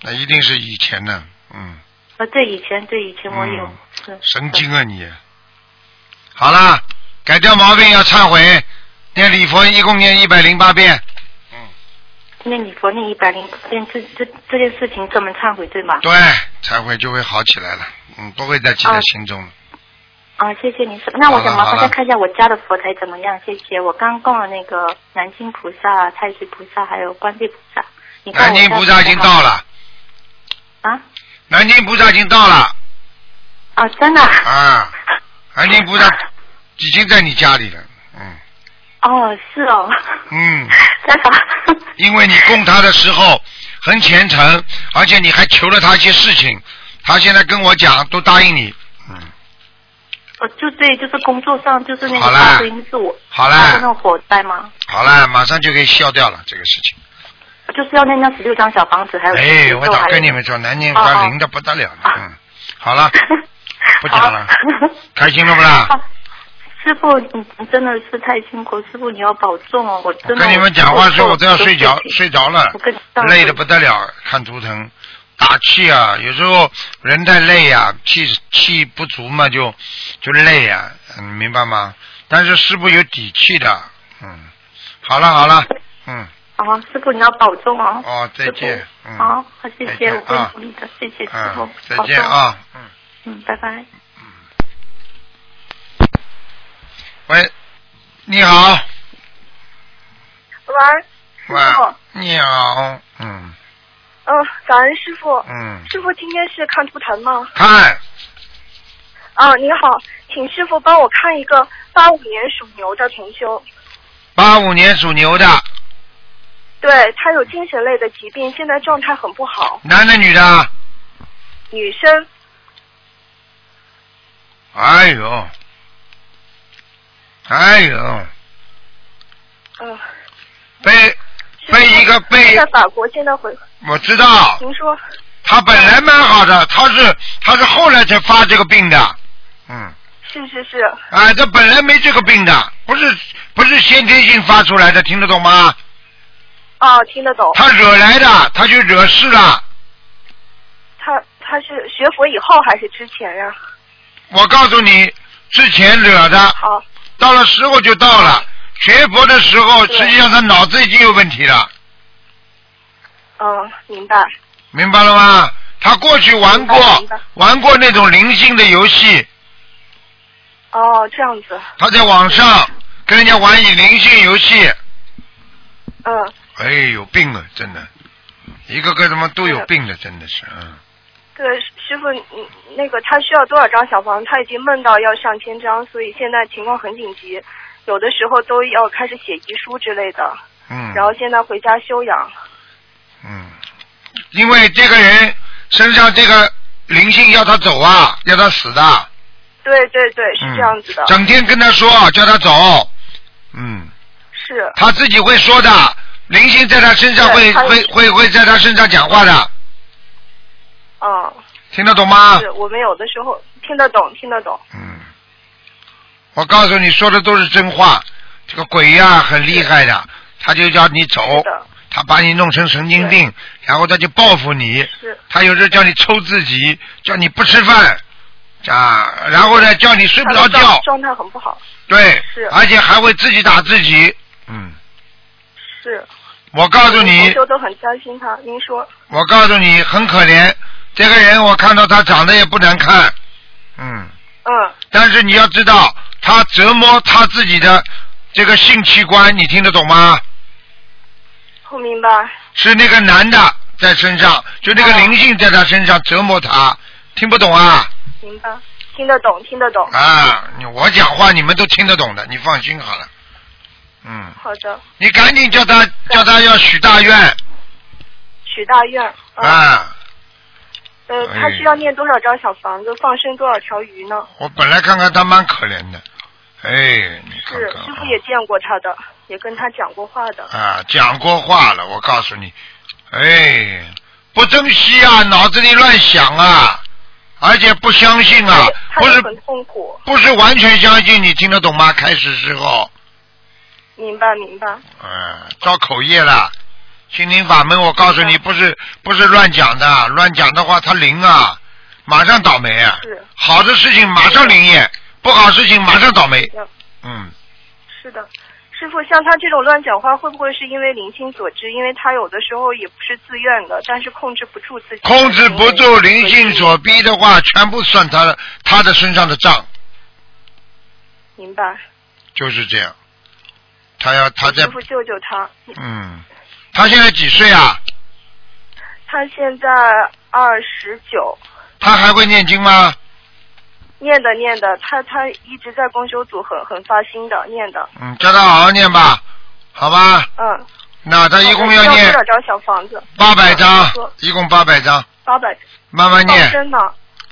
那一定是以前呢，嗯，啊，对，以前对以前我有。是神经啊你！好啦，改掉毛病要忏悔，念礼佛一共念一百零八遍，念礼佛念一百零遍，这这这件事情专门忏悔对吗？对，忏悔就会好起来了，嗯，不会再记在心中。了。啊，谢谢您师傅。那我想麻烦再看一下我家的佛台怎么样？谢谢。我刚供了那个南京菩萨、太岁菩萨还有观世菩萨。你看南我家京菩萨已经到了，啊南京菩萨已经到了啊，真的啊？啊，南京菩萨已经在你家里了，嗯哦，是哦。嗯，真的。因为你供他的时候很虔诚，而且你还求了他一些事情，他现在跟我讲都答应你，哦，就对，就是工作上就是那好啦个大声是我好啦那种火灾嘛，好了，马上就可以消掉了这个事情。就是要那那十六张小房子，还有哎，我跟你们说，南京哦哦关灵的不得了了，嗯，好了，不讲了，开心了不啦？师傅，你你真的是太辛苦，师傅你要保重哦，我真的。跟你们讲话时候我都要睡觉，睡着了累的不得了，看图腾，打气啊，有时候人太累呀、气气不足嘛，就就累呀、嗯，明白吗？但是师傅有底气的，嗯，好了好了，嗯，啊，师傅你要保重哦。哦，再见，嗯，好，好，谢谢，我会啊努力的，谢谢师嗯傅，，再。见啊，嗯。嗯，拜拜。喂，你好，喂，喂师傅，你好，嗯嗯，感恩师傅。嗯，师傅今天是看图腾吗？看啊，您好，请师傅帮我看一个八五年属牛的同修，八五年属牛的，对他有精神类的疾病，现在状态很不好。男的女的？女生，哎呦，哎呦，嗯，被被一个被在法国现在回，我知道，您说，他本来蛮好的，他是他是后来才发这个病的，嗯，是是是，啊，这本来没这个病的，不是不是先天性发出来的，听得懂吗？哦，听得懂。他惹来的，他就惹事了。他他是学佛以后还是之前呀？我告诉你，之前惹的，好，到了时候就到了。学佛的时候，实际上他脑子已经有问题了，嗯，明白。明白了吗？他过去玩过玩过那种灵性的游戏，哦，这样子，他在网上跟人家玩以灵性游戏，嗯，哎，有病啊，真的，一个个他妈都有病的，真的是，嗯，对，师傅，你那个他需要多少张小房？他已经梦到要上千张，所以现在情况很紧急。有的时候都要开始写遗书之类的，嗯然后现在回家休养。嗯，因为这个人身上这个灵性要他走啊，要他死的。对对对，是嗯这样子的。整天跟他说叫他走，嗯，是。他自己会说的，灵性在他身上会会会会在他身上讲话的，嗯。听得懂吗？是我们有的时候听得懂，听得懂。嗯，我告诉你说的都是真话，这个鬼呀、很厉害的，他就叫你走，他把你弄成神经病，然后他就报复你，是。他有时候叫你抽自己，叫你不吃饭，啊，然后呢叫你睡不着觉。状，态很不好。对是，而且还会自己打自己，嗯，是。我告诉你。同，都很担心他。您说，我告诉你很可怜，这个人我看到他长得也不难看，嗯，嗯，但是你要知道，他折磨他自己的这个性器官，你听得懂吗？不明白。是那个男的在身上，就那个灵性在他身上折磨他，听不懂啊？明白，听得懂，听得懂。啊，你我讲话你们都听得懂的，你放心好了。嗯，好的，你赶紧叫他叫他要许大愿许大愿。嗯、啊！要念多少张小房子，放生多少条鱼呢？我本来看看他蛮可怜的，哎，你看是，师傅也见过他的，也跟他讲过话的。啊，讲过话了，我告诉你，哎，不珍惜啊，脑子里乱想啊，而且不相信啊，不是很痛苦。不是完全相信，你听得懂吗？开始时候，明白，明白。嗯，造口业了。心灵法门，我告诉你，不是不是乱讲的，乱讲的话，他灵啊，马上倒霉啊。是。好的事情马上灵验，不好事情马上倒霉。嗯，是的，师傅，像他这种乱讲话，会不会是因为灵性所致？因为他有的时候也不是自愿的，但是控制不住自己。控制不住灵性所逼的话，全部算他的他的身上的账，明白。就是这样。他要他在师傅救救他。嗯，他现在几岁啊？他现在二十九，他还会念经吗？念的念的，他他一直在公修组很很发心的念的。嗯，叫他好好念吧，好吧？嗯。那他一共要念多少张小房子？八百张一共八百张，八百。慢慢念放生呢，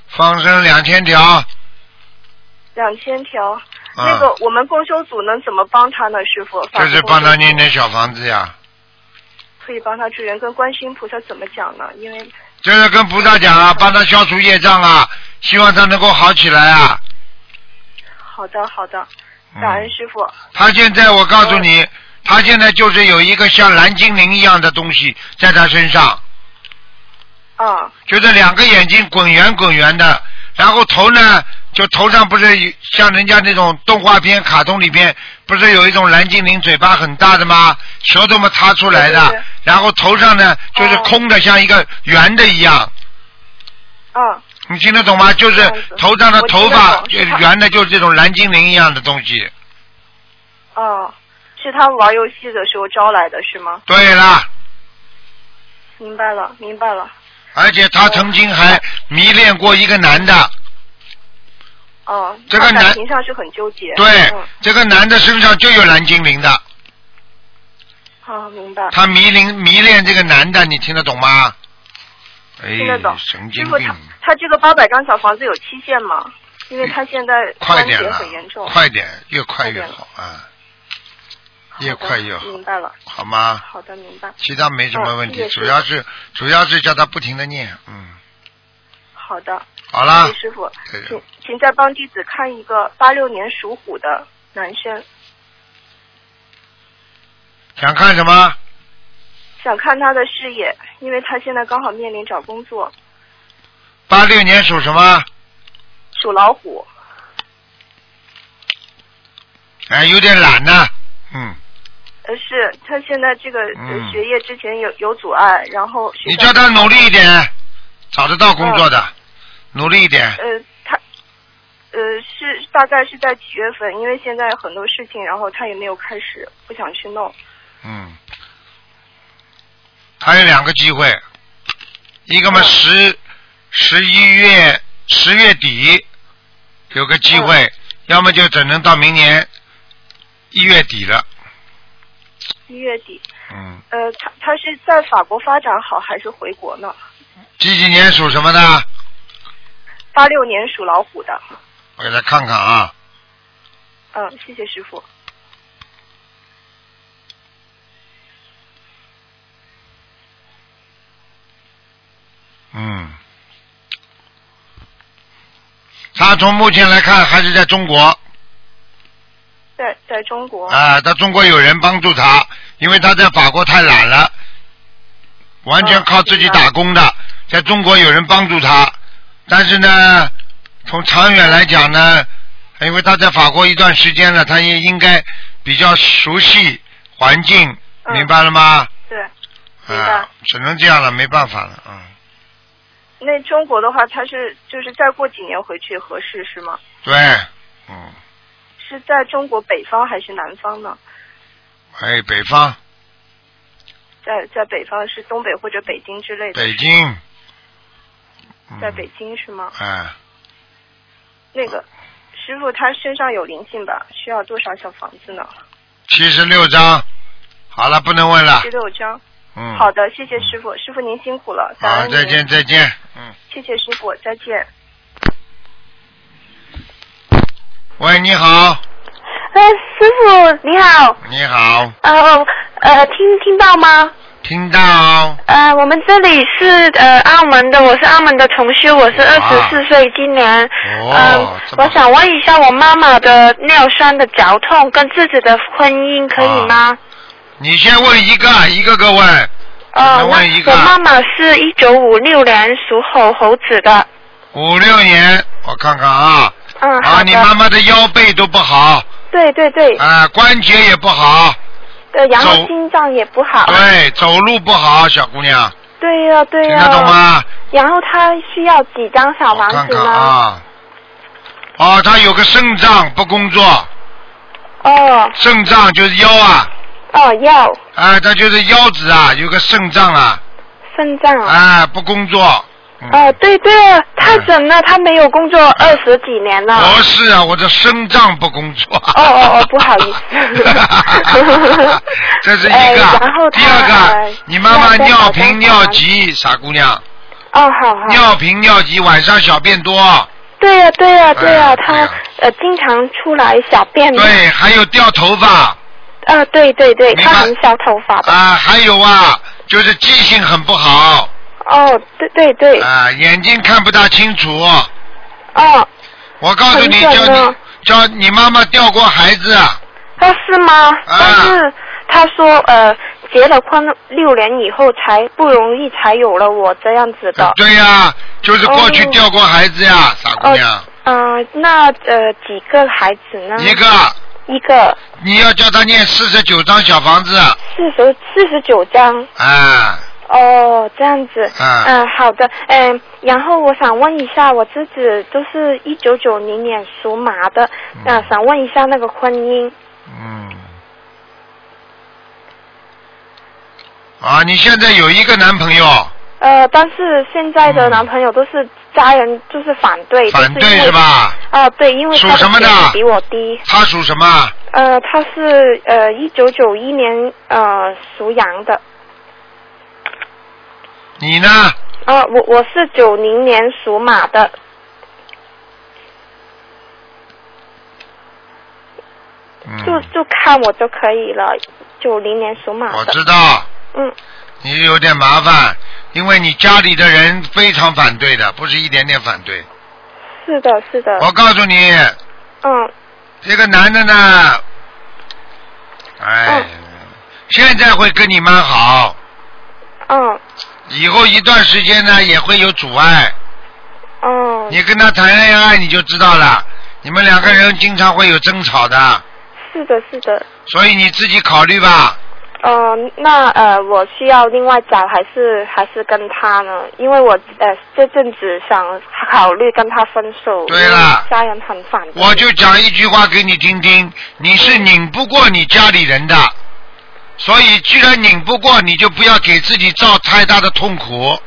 放生两千条。两千条。啊那个我们公修组能怎么帮他呢？师傅？就是帮他念念小房子呀，可以帮他助缘，跟观世音菩萨怎么讲呢？因为就是跟菩萨讲啊，帮他消除业障啊，希望他能够好起来啊。好的好的，嗯感恩师傅。他现在我告诉你，他现在就是有一个像蓝精灵一样的东西在他身上，啊，就是两个眼睛滚圆滚圆的，然后头呢，就头上不是有像人家那种动画片、卡通里边，不是有一种蓝精灵嘴巴很大的吗？舌头嘛塌出来的，对对对然后头上呢就是空的，像一个圆的一样。嗯。你听得懂吗？就是头上的头发懂是他圆的，就是这种蓝精灵一样的东西。哦，是他玩游戏的时候招来的是吗？对啦，明白了，明白了。而且他曾经还迷恋过一个男的，哦，这个男感情上是很纠结。对嗯，这个男的身上就有蓝精灵的，好，明白。他迷恋迷恋这个男的，你听得懂吗？哎，听得懂。神经病他，他这个八百张小房子有期限吗？因为他现在关节快点了很严重。快点，越快越好啊，越快越好，明白了。好吗？好的，明白。其他没什么问题，主要是主要是叫他不停的念，嗯，好的。好了师傅，请请再帮弟子看一个八六年属虎的男生，想看什么？想看他的事业，因为他现在刚好面临找工作，八六年属什么？属老虎。哎，有点懒呢，嗯，呃，是他现在这个、学业之前有有阻碍，然后你叫他努力一点，找得到工作的，努力一点。呃，他呃是大概是在几月份？因为现在很多事情，然后他也没有开始，不想去弄。嗯，还有两个机会，一个嘛十十一月十月底有个机会，要么就只能到明年一月底了，一月底。嗯，呃，他他是在法国发展好还是回国呢？几几年属什么的？八六年属老虎的。我给他看看啊，嗯，谢谢师傅。嗯，他从目前来看还是在中国在在中国。啊，他中国有人帮助他，因为他在法国太懒了，完全靠自己打工的，在中国有人帮助他，但是呢，从长远来讲呢，因为他在法国一段时间了，他也应该比较熟悉环境，明白了吗？对，明白啊，只能这样了，没办法了，嗯。那中国的话，他是就是再过几年回去合适是吗？对，嗯，是在中国北方还是南方呢？哎，北方，在在北方是东北或者北京之类的。北京，在北京是吗？哎，那个师傅他身上有灵性吧？需要多少小房子呢？七十六张，好了，不能问了十，六张。嗯，好的，谢谢师傅，师傅您辛苦了，感好，再见，再见，嗯，谢谢师傅，再见。喂，你好，哎，师傅你好，你好，呃呃，听听到吗？听到，呃，我们这里是呃澳门的，我是澳门的同修，我是二十四岁，今年。哦，这么。我想问一下，我妈妈的尿酸的绞痛跟自己的婚姻可以吗？你先问一个，一个个问，呃，能问一个。我妈妈是一九五六年属猴猴子的。五六年，我看看啊，嗯，好啊，你妈妈的腰背都不好，对对对，啊，关节也不好，对，然后心脏也不好。对，走路不好，小姑娘，对呀、对呀、听得懂吗？然后他需要几张小房看看子呢？啊，哦，他有个肾脏不工作，哦肾脏就是腰啊，哦，腰啊，他就是腰子啊，有个肾脏啊，肾脏。啊，不工作。哦，对对了，太准了，他没有工作二十几年了。不是啊，我的肾脏不工作。哦哦哦，不好意思。这是一哎个。然后第二个呃，你妈妈尿频尿急，傻姑娘，哦，好好。尿频尿急，晚上小便多。对呀、对呀、对呀、哎她呃经常出来小便。对，还有掉头发啊，对对对，明白她很小头发的。啊，还有啊，就是记性很不好哦，对对对。啊，眼睛看不大清楚。哦，我告诉你，叫你叫你妈妈掉过孩子，啊哦，是吗？但是他说呃结了婚六年以后才不容易才有了我这样子的。对呀，就是过去哦掉过孩子呀，傻姑娘。呃，那呃几个孩子呢？一个，一个你要叫他念四十九张小房子，四十四十九张。啊，哦，这样子。嗯嗯、好的。嗯、然后我想问一下，我自己都是一九九零年属马的，那、想问一下那个婚姻。嗯，啊，你现在有一个男朋友，呃，但是现在的男朋友都是家人就是反对，嗯反对是吧？啊、对，因为属什么的比我低。他属什么？呃，他是呃一九九一年呃属羊的。你呢？啊、我我是九零年属马的。就嗯，就看我就可以了，九零年属马的。我知道，嗯，你有点麻烦，因为你家里的人非常反对的，不是一点点反对。是的，是的。我告诉你，嗯，这个男的呢，哎，现在会跟你蛮好，嗯，以后一段时间呢也会有阻碍。嗯。你跟他谈恋爱你就知道了，你们两个人经常会有争吵的，是的，是的。所以你自己考虑吧。呃，那呃，我需要另外找还是还是跟他呢？因为我呃这阵子想考虑跟他分手。对了家人很反对。我就讲一句话给你听听，你是拧不过你家里人的，所以既然拧不过，你就不要给自己造太大的痛苦，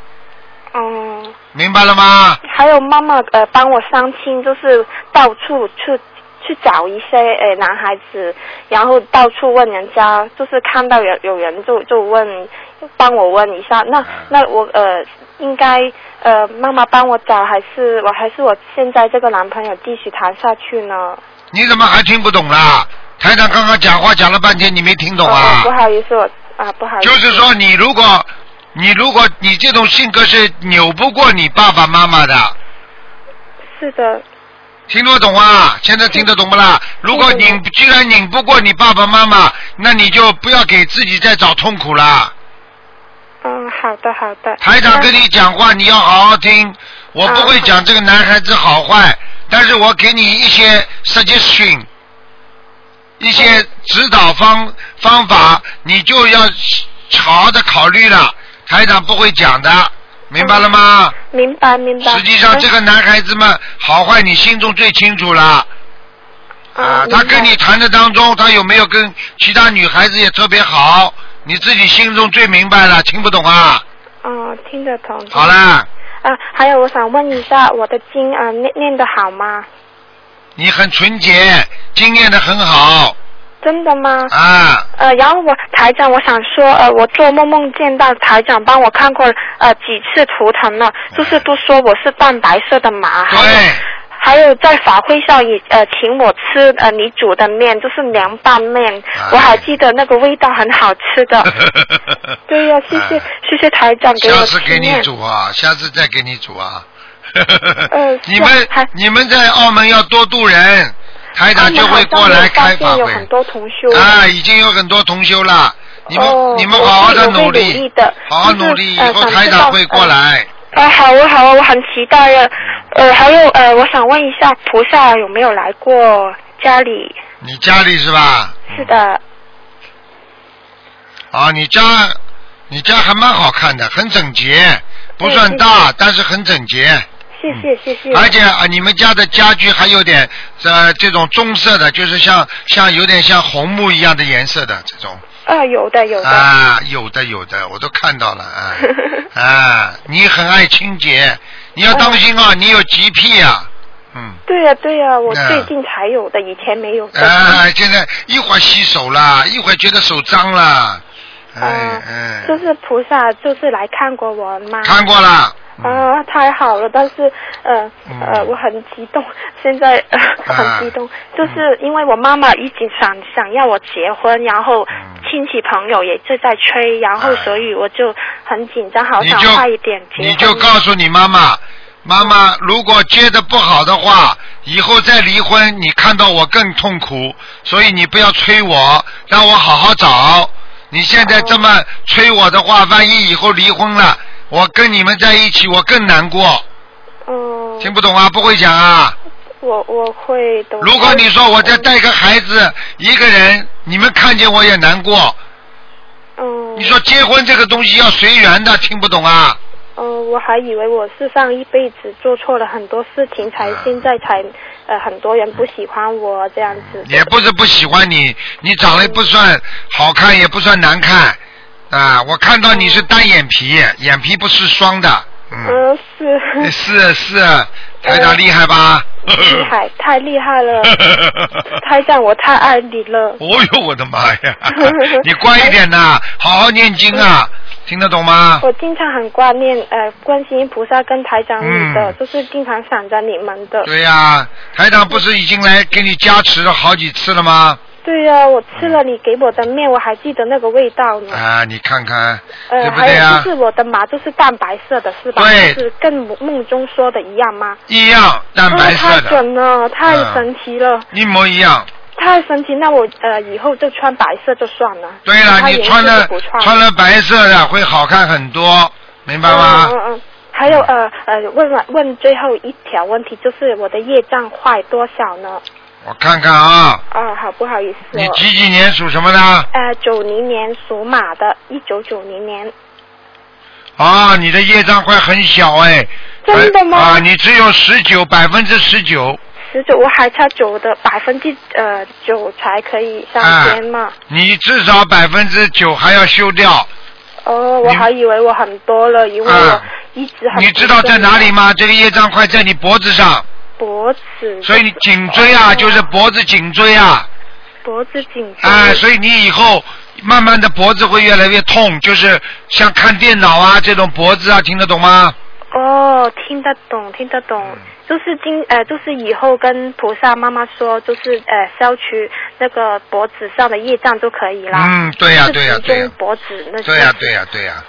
嗯，明白了吗？还有妈妈呃帮我相亲，就是到处去去找一些呃男孩子，然后到处问人家，就是看到有有人就就问，帮我问一下，那那我呃应该呃妈妈帮我找，还是我还是我现在这个男朋友继续谈下去呢？你怎么还听不懂啦？台长刚刚讲话讲了半天，你没听懂啊？哦不好意思，我啊不好意思。就是说，你如果你如果你这种性格是扭不过你爸爸妈妈的，是的，听得懂啊？现在听得懂不啦？如果拧居然拧不过你爸爸妈妈，那你就不要给自己再找痛苦啦。嗯，好的好的。台长跟你讲话，你要好好听。我不会讲这个男孩子好坏，但是我给你一些 suggestion，一些指导方方法，你就要好好的考虑了。台长不会讲的，明白了吗？明白明白。实际上，这个男孩子们好坏，你心中最清楚了。啊，他跟你谈的当中，他有没有跟其他女孩子也特别好？你自己心中最明白了，听不懂啊？哦，听得懂。好啦，啊，还有我想问一下，我的经啊念念的好吗？你很纯洁，经验的很好真的吗？啊。呃，然后我台长，我想说，呃，我做梦梦见到台长帮我看过呃几次图腾了，就是都说我是淡白色的马，对还有在法会上也呃请我吃呃你煮的面，就是凉拌面，我还记得那个味道很好吃的。对呀、谢谢、谢谢台长给我下次给你。煮啊，下次再给你煮啊。呃，你们你们在澳门要多度人，台长就会过来开法会有很。多同修啊，已经有很多同修了，你们、哦你们好好的努力，的好好努力，以呃后台长会过来。啊，好啊，好啊，我很期待啊。呃，还有呃，我想问一下，菩萨有没有来过家里？你家里是吧？是的，啊，你家你家还蛮好看的，很整洁，不算大，但是很整洁。谢谢谢谢。而且啊，你们家的家具还有点呃这种棕色的，就是像像有点像红木一样的颜色的这种啊，有的有的。啊，有的有的，我都看到了啊 啊，你很爱清洁，你要当心啊，你有洁癖啊，嗯。对呀、对呀、我啊最近才有的，以前没有的。哎，现在一会儿洗手啦，一会儿觉得手脏了，哎哎，就是菩萨，就是来看过我吗？看过了。啊，太好了！但是呃、嗯呃，我很激动，现在、呃、很激动，就是因为我妈妈一直想想要我结婚，然后亲戚朋友也是在催，然后所以我就很紧张，好想快一点结婚。你就告诉你妈妈，妈妈，如果接的不好的话，以后再离婚，你看到我更痛苦，所以你不要催我，让我好好找。你现在这么催我的话，万一以后离婚了，我跟你们在一起，我更难过。嗯，听不懂啊？不会讲啊？我我会懂。如果你说我在带个孩子一个人，你们看见我也难过。嗯。你说结婚这个东西要随缘的，听不懂啊？嗯，我还以为我是上一辈子做错了很多事情，才现在才呃很多人不喜欢我这样子。也不是不喜欢你，你长得不算好看，也不算难看啊。我看到你是单眼皮，眼皮不是双的。嗯，嗯，是。是是，台长厉害吧？厉害，太厉害了！台长，我太爱你了。哦呦，我的妈呀！你乖一点呐，好好念经啊，听得懂吗？我经常很挂念呃观世音菩萨跟台长你的，嗯就是经常想着你们的。对呀、台长不是已经来给你加持了好几次了吗？对呀、我吃了你给我的面，我还记得那个味道呢。啊，你看看，呃，对不还有、就是我的马就是淡白色的，是吧？对就是跟梦梦中说的一样吗？一样淡白色的，准了，太嗯神奇了，一模一样。太神奇！那我呃以后就穿白色就算了。对了，你穿了穿穿了白色的会好看很多，明白吗？嗯嗯嗯。还有呃呃，问完问最后一条问题，就是我的业障坏多少呢？我看看啊，啊，好不好意思、哦。你几几年属什么的？呃，九零年属马的，一九九零年。啊，你的业障会很小哎。真的吗啊，你只有十九，百分之十九。十九，我还差九的百分之呃九才可以上天嘛。你至少百分之九还要修掉。哦，我还以为我很多了，因为我啊一直很。你知道在哪里？吗？这个业障块在你脖子上。脖子。所以你颈椎啊，就是脖子颈椎啊。脖子颈椎。啊，所以你以后慢慢的脖子会越来越痛，就是像看电脑啊这种脖子啊，听得懂吗？哦，听得懂，听得懂，就是今呃，就是以后跟菩萨妈妈说，就是呃消除那个脖子上的业障就可以了。嗯，对呀、就是对呀、集对呀、中脖子那些。对呀、对呀、对呀、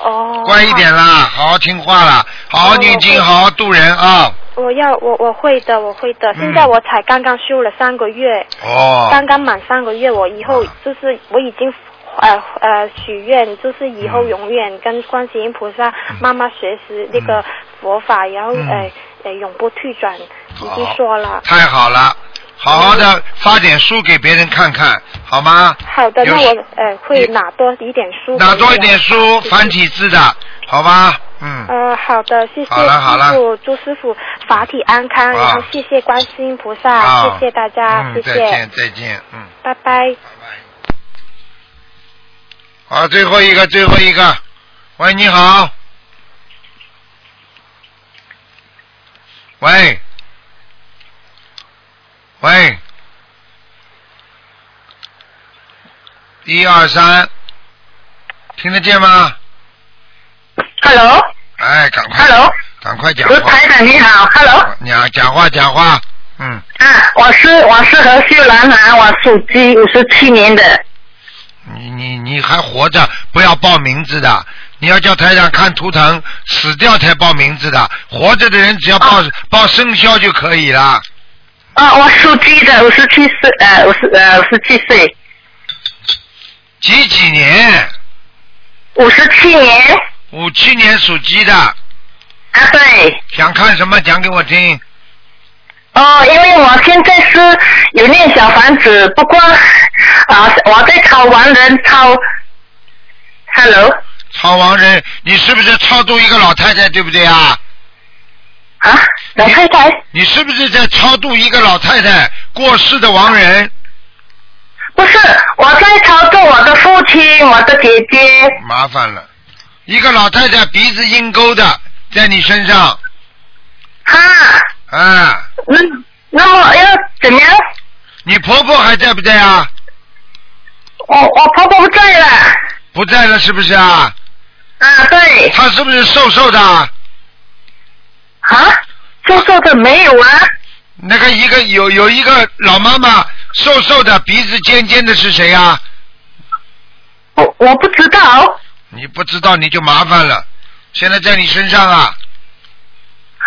哦。乖一点啦，好好听话啦，好好念经，好好度人啊。我要我我会的，我会的。嗯现在我才刚刚修了三个月，哦，刚刚满三个月，我以后就是我已经呃呃许愿，就是以后永远跟观世音菩萨妈妈学习那个佛法，然后嗯呃呃永不退转，已经说了。太好了，好好的发点书给别人看看，好吗？好的，那我呃会拿多一点书。拿多一点书，繁体字的，好吧？嗯，呃，好的，谢谢好了好了师傅，祝师傅法体安康，然后谢谢观世音菩萨，啊谢谢大家，嗯，谢谢再见，再见，嗯。拜拜。好，最后一个，最后一个，喂，你好，喂，一二三，听得见吗？Hello，哎，赶快。Hello 赶快讲话，卢台长你好，Hello，你好，讲话讲话，嗯，啊，我是我是何秀兰啊，我属鸡，五十七年的。你你你还活着，不要报名字的。你要叫台长看图腾，死掉才报名字的。活着的人只要报、报生肖就可以了。啊，我属鸡的，五十七岁，呃，五十呃五十七岁，几几年？五十七年。五七年属鸡的。啊，对。想看什么讲给我听？哦，因为我现在是有念小房子，不过啊，我在抄完人抄。Hello。超亡人，你是不是超度一个老太太，对不对啊？啊，老太太。你是不是在超度一个老太太过世的亡人？不是，我在操作我的父亲，我的姐姐。麻烦了，一个老太太鼻子阴沟的，在你身上。哈。啊。那那么要怎么样？你婆婆还在不在啊？我我婆婆不在了。不在了，是不是啊？啊，对。她是不是瘦瘦的？啊，瘦瘦的没有啊。那个一个有有一个老妈妈，瘦瘦的，鼻子尖尖的是谁啊？我我不知道。你不知道你就麻烦了，现在在你身上啊。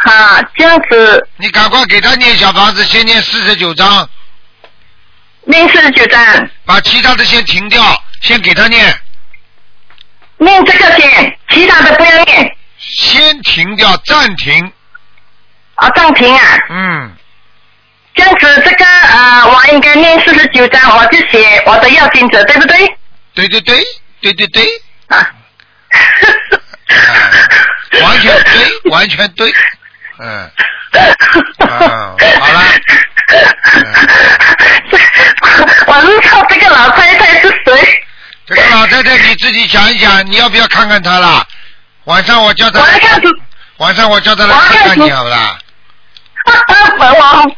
啊，这样子。你赶快给他念小房子，先念四十九章。念四十九章。把其他的先停掉，先给他念。念这个先，其他的不要念。先停掉，暂停。啊，暂停啊。嗯。这样子，这个呃，我应该念四十九章，我就写我的要经者，对不对？对对对，对对对。啊。完全对，完全对。嗯。嗯，好了。我是靠这个老太太是谁？这个老太太你自己想一想，你要不要看看她啦？晚上我叫她。晚上我叫她来看看你好不啦？我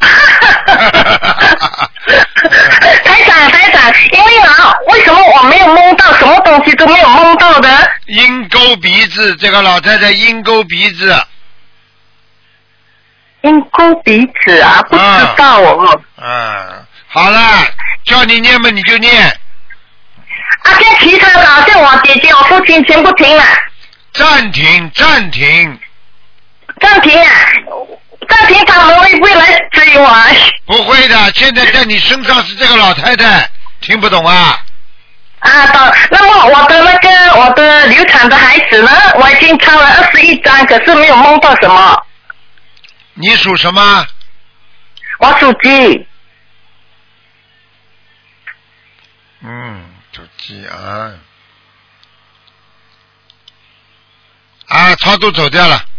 台长台长，因为啊，为什么我没有蒙到什么东西都没有蒙到的？鹰钩鼻子，这个老太太鹰钩鼻子。鹰钩鼻子啊，不知道哦。嗯，好了，叫你念嘛你就念。啊，像其他的，好像我姐姐、我父亲全部停了。暂停，暂停。暂停啊！暂停，他们会不会来追我啊？不会的，现在在你身上是这个老太太，听不懂啊？啊，懂。那么我的那个我的流产的孩子呢？我已经抄了二十一张，可是没有梦到什么。你属什么？我属鸡。嗯，属鸡啊。啊，超度走掉了，嗯。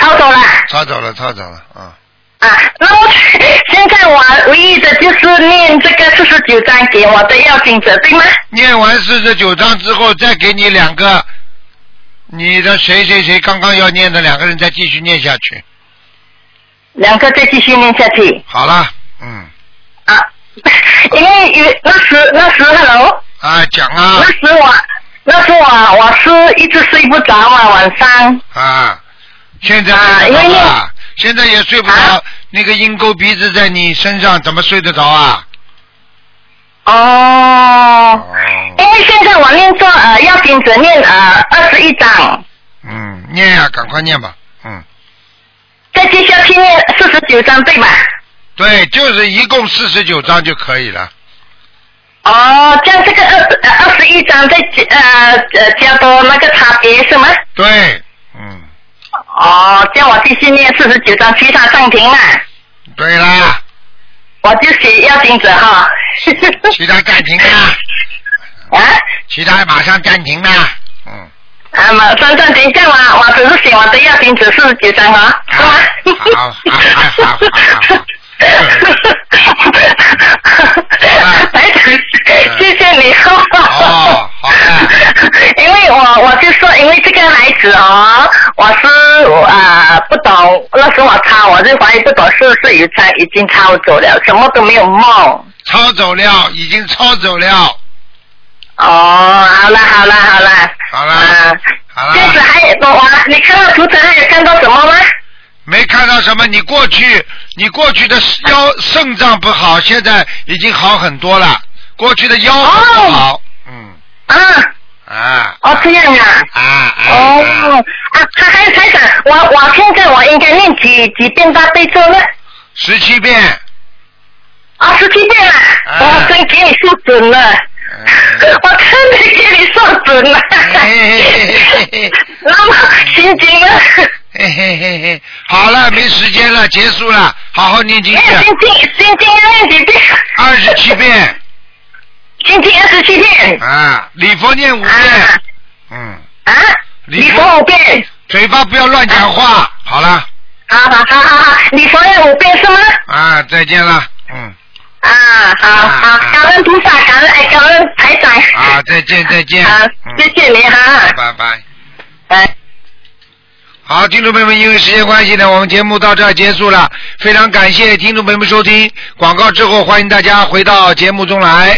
抄走了。抄走了，抄走了，啊。啊，那我 现在我唯一的就是念这个四十九章给我的要紧者，对吗？念完四十九章之后，再给你两个，你的谁谁谁刚刚要念的两个人再继续念下去。两个再继续念下去。好了，嗯。啊，因为有那时那时 hello。啊，讲啊。那时我那时我我是一直睡不着嘛，晚上。啊，现在啊因为啊，现在也睡不着，那个鹰钩鼻子在你身上，怎么睡得着啊？哦。因为现在我念做呃要紧只念呃二十一章，嗯，念呀、赶快念吧，嗯。再接下去念四十九章对吧？对，就是一共四十九章就可以了。哦，这样这个二十呃二十一章再加呃呃加多那个差别是吗？对，哦，叫我继续念四十九章，其他暂停了。对啦。我就写要停止哈。其他暂停啦。啊？其他马上暂停啦。啊，马上暂停，这样啊，我只是写我的要停止四十九章啊，是吗？好，好，好，好，好。台长，谢谢你哦。哦，好 因为我我就说，因为这个孩子哦，我是啊、不懂，那时候我抄，我就怀疑不懂是不是有抄已经抄走了，什么都没有梦。抄走了，已经抄走了。哦，好了好了好了。好了。好了。这样子还有我，你看到图腾还有看到什么吗？没看到什么，你过去你过去的腰肾脏不好，现在已经好很多了。过去的腰很不好，啊。啊。哦，这样啊。啊哦，啊，还还有台长，我我现在我应该念几几遍大悲咒呢？十七遍。啊，十七遍啊！我真给你说准了，我真的给你说准了。那么心经呢？嘿嘿嘿嘿，好了，没时间了，结束了，好好念经去。心经心经要念几遍？二十七遍。心经二十七遍。啊，礼佛念五遍。嗯。啊？礼佛五遍。嘴巴不要乱讲话。好了。好好好好好，礼佛念五遍是吗？啊，再见了。嗯。啊，好好，感恩菩萨，感恩哎，感恩台长。啊，再见 再见。啊，谢谢你哈。拜拜。拜。好，听众朋友们，因为时间关系呢，我们节目到这儿结束了。非常感谢听众朋友们收听广告之后，欢迎大家回到节目中来。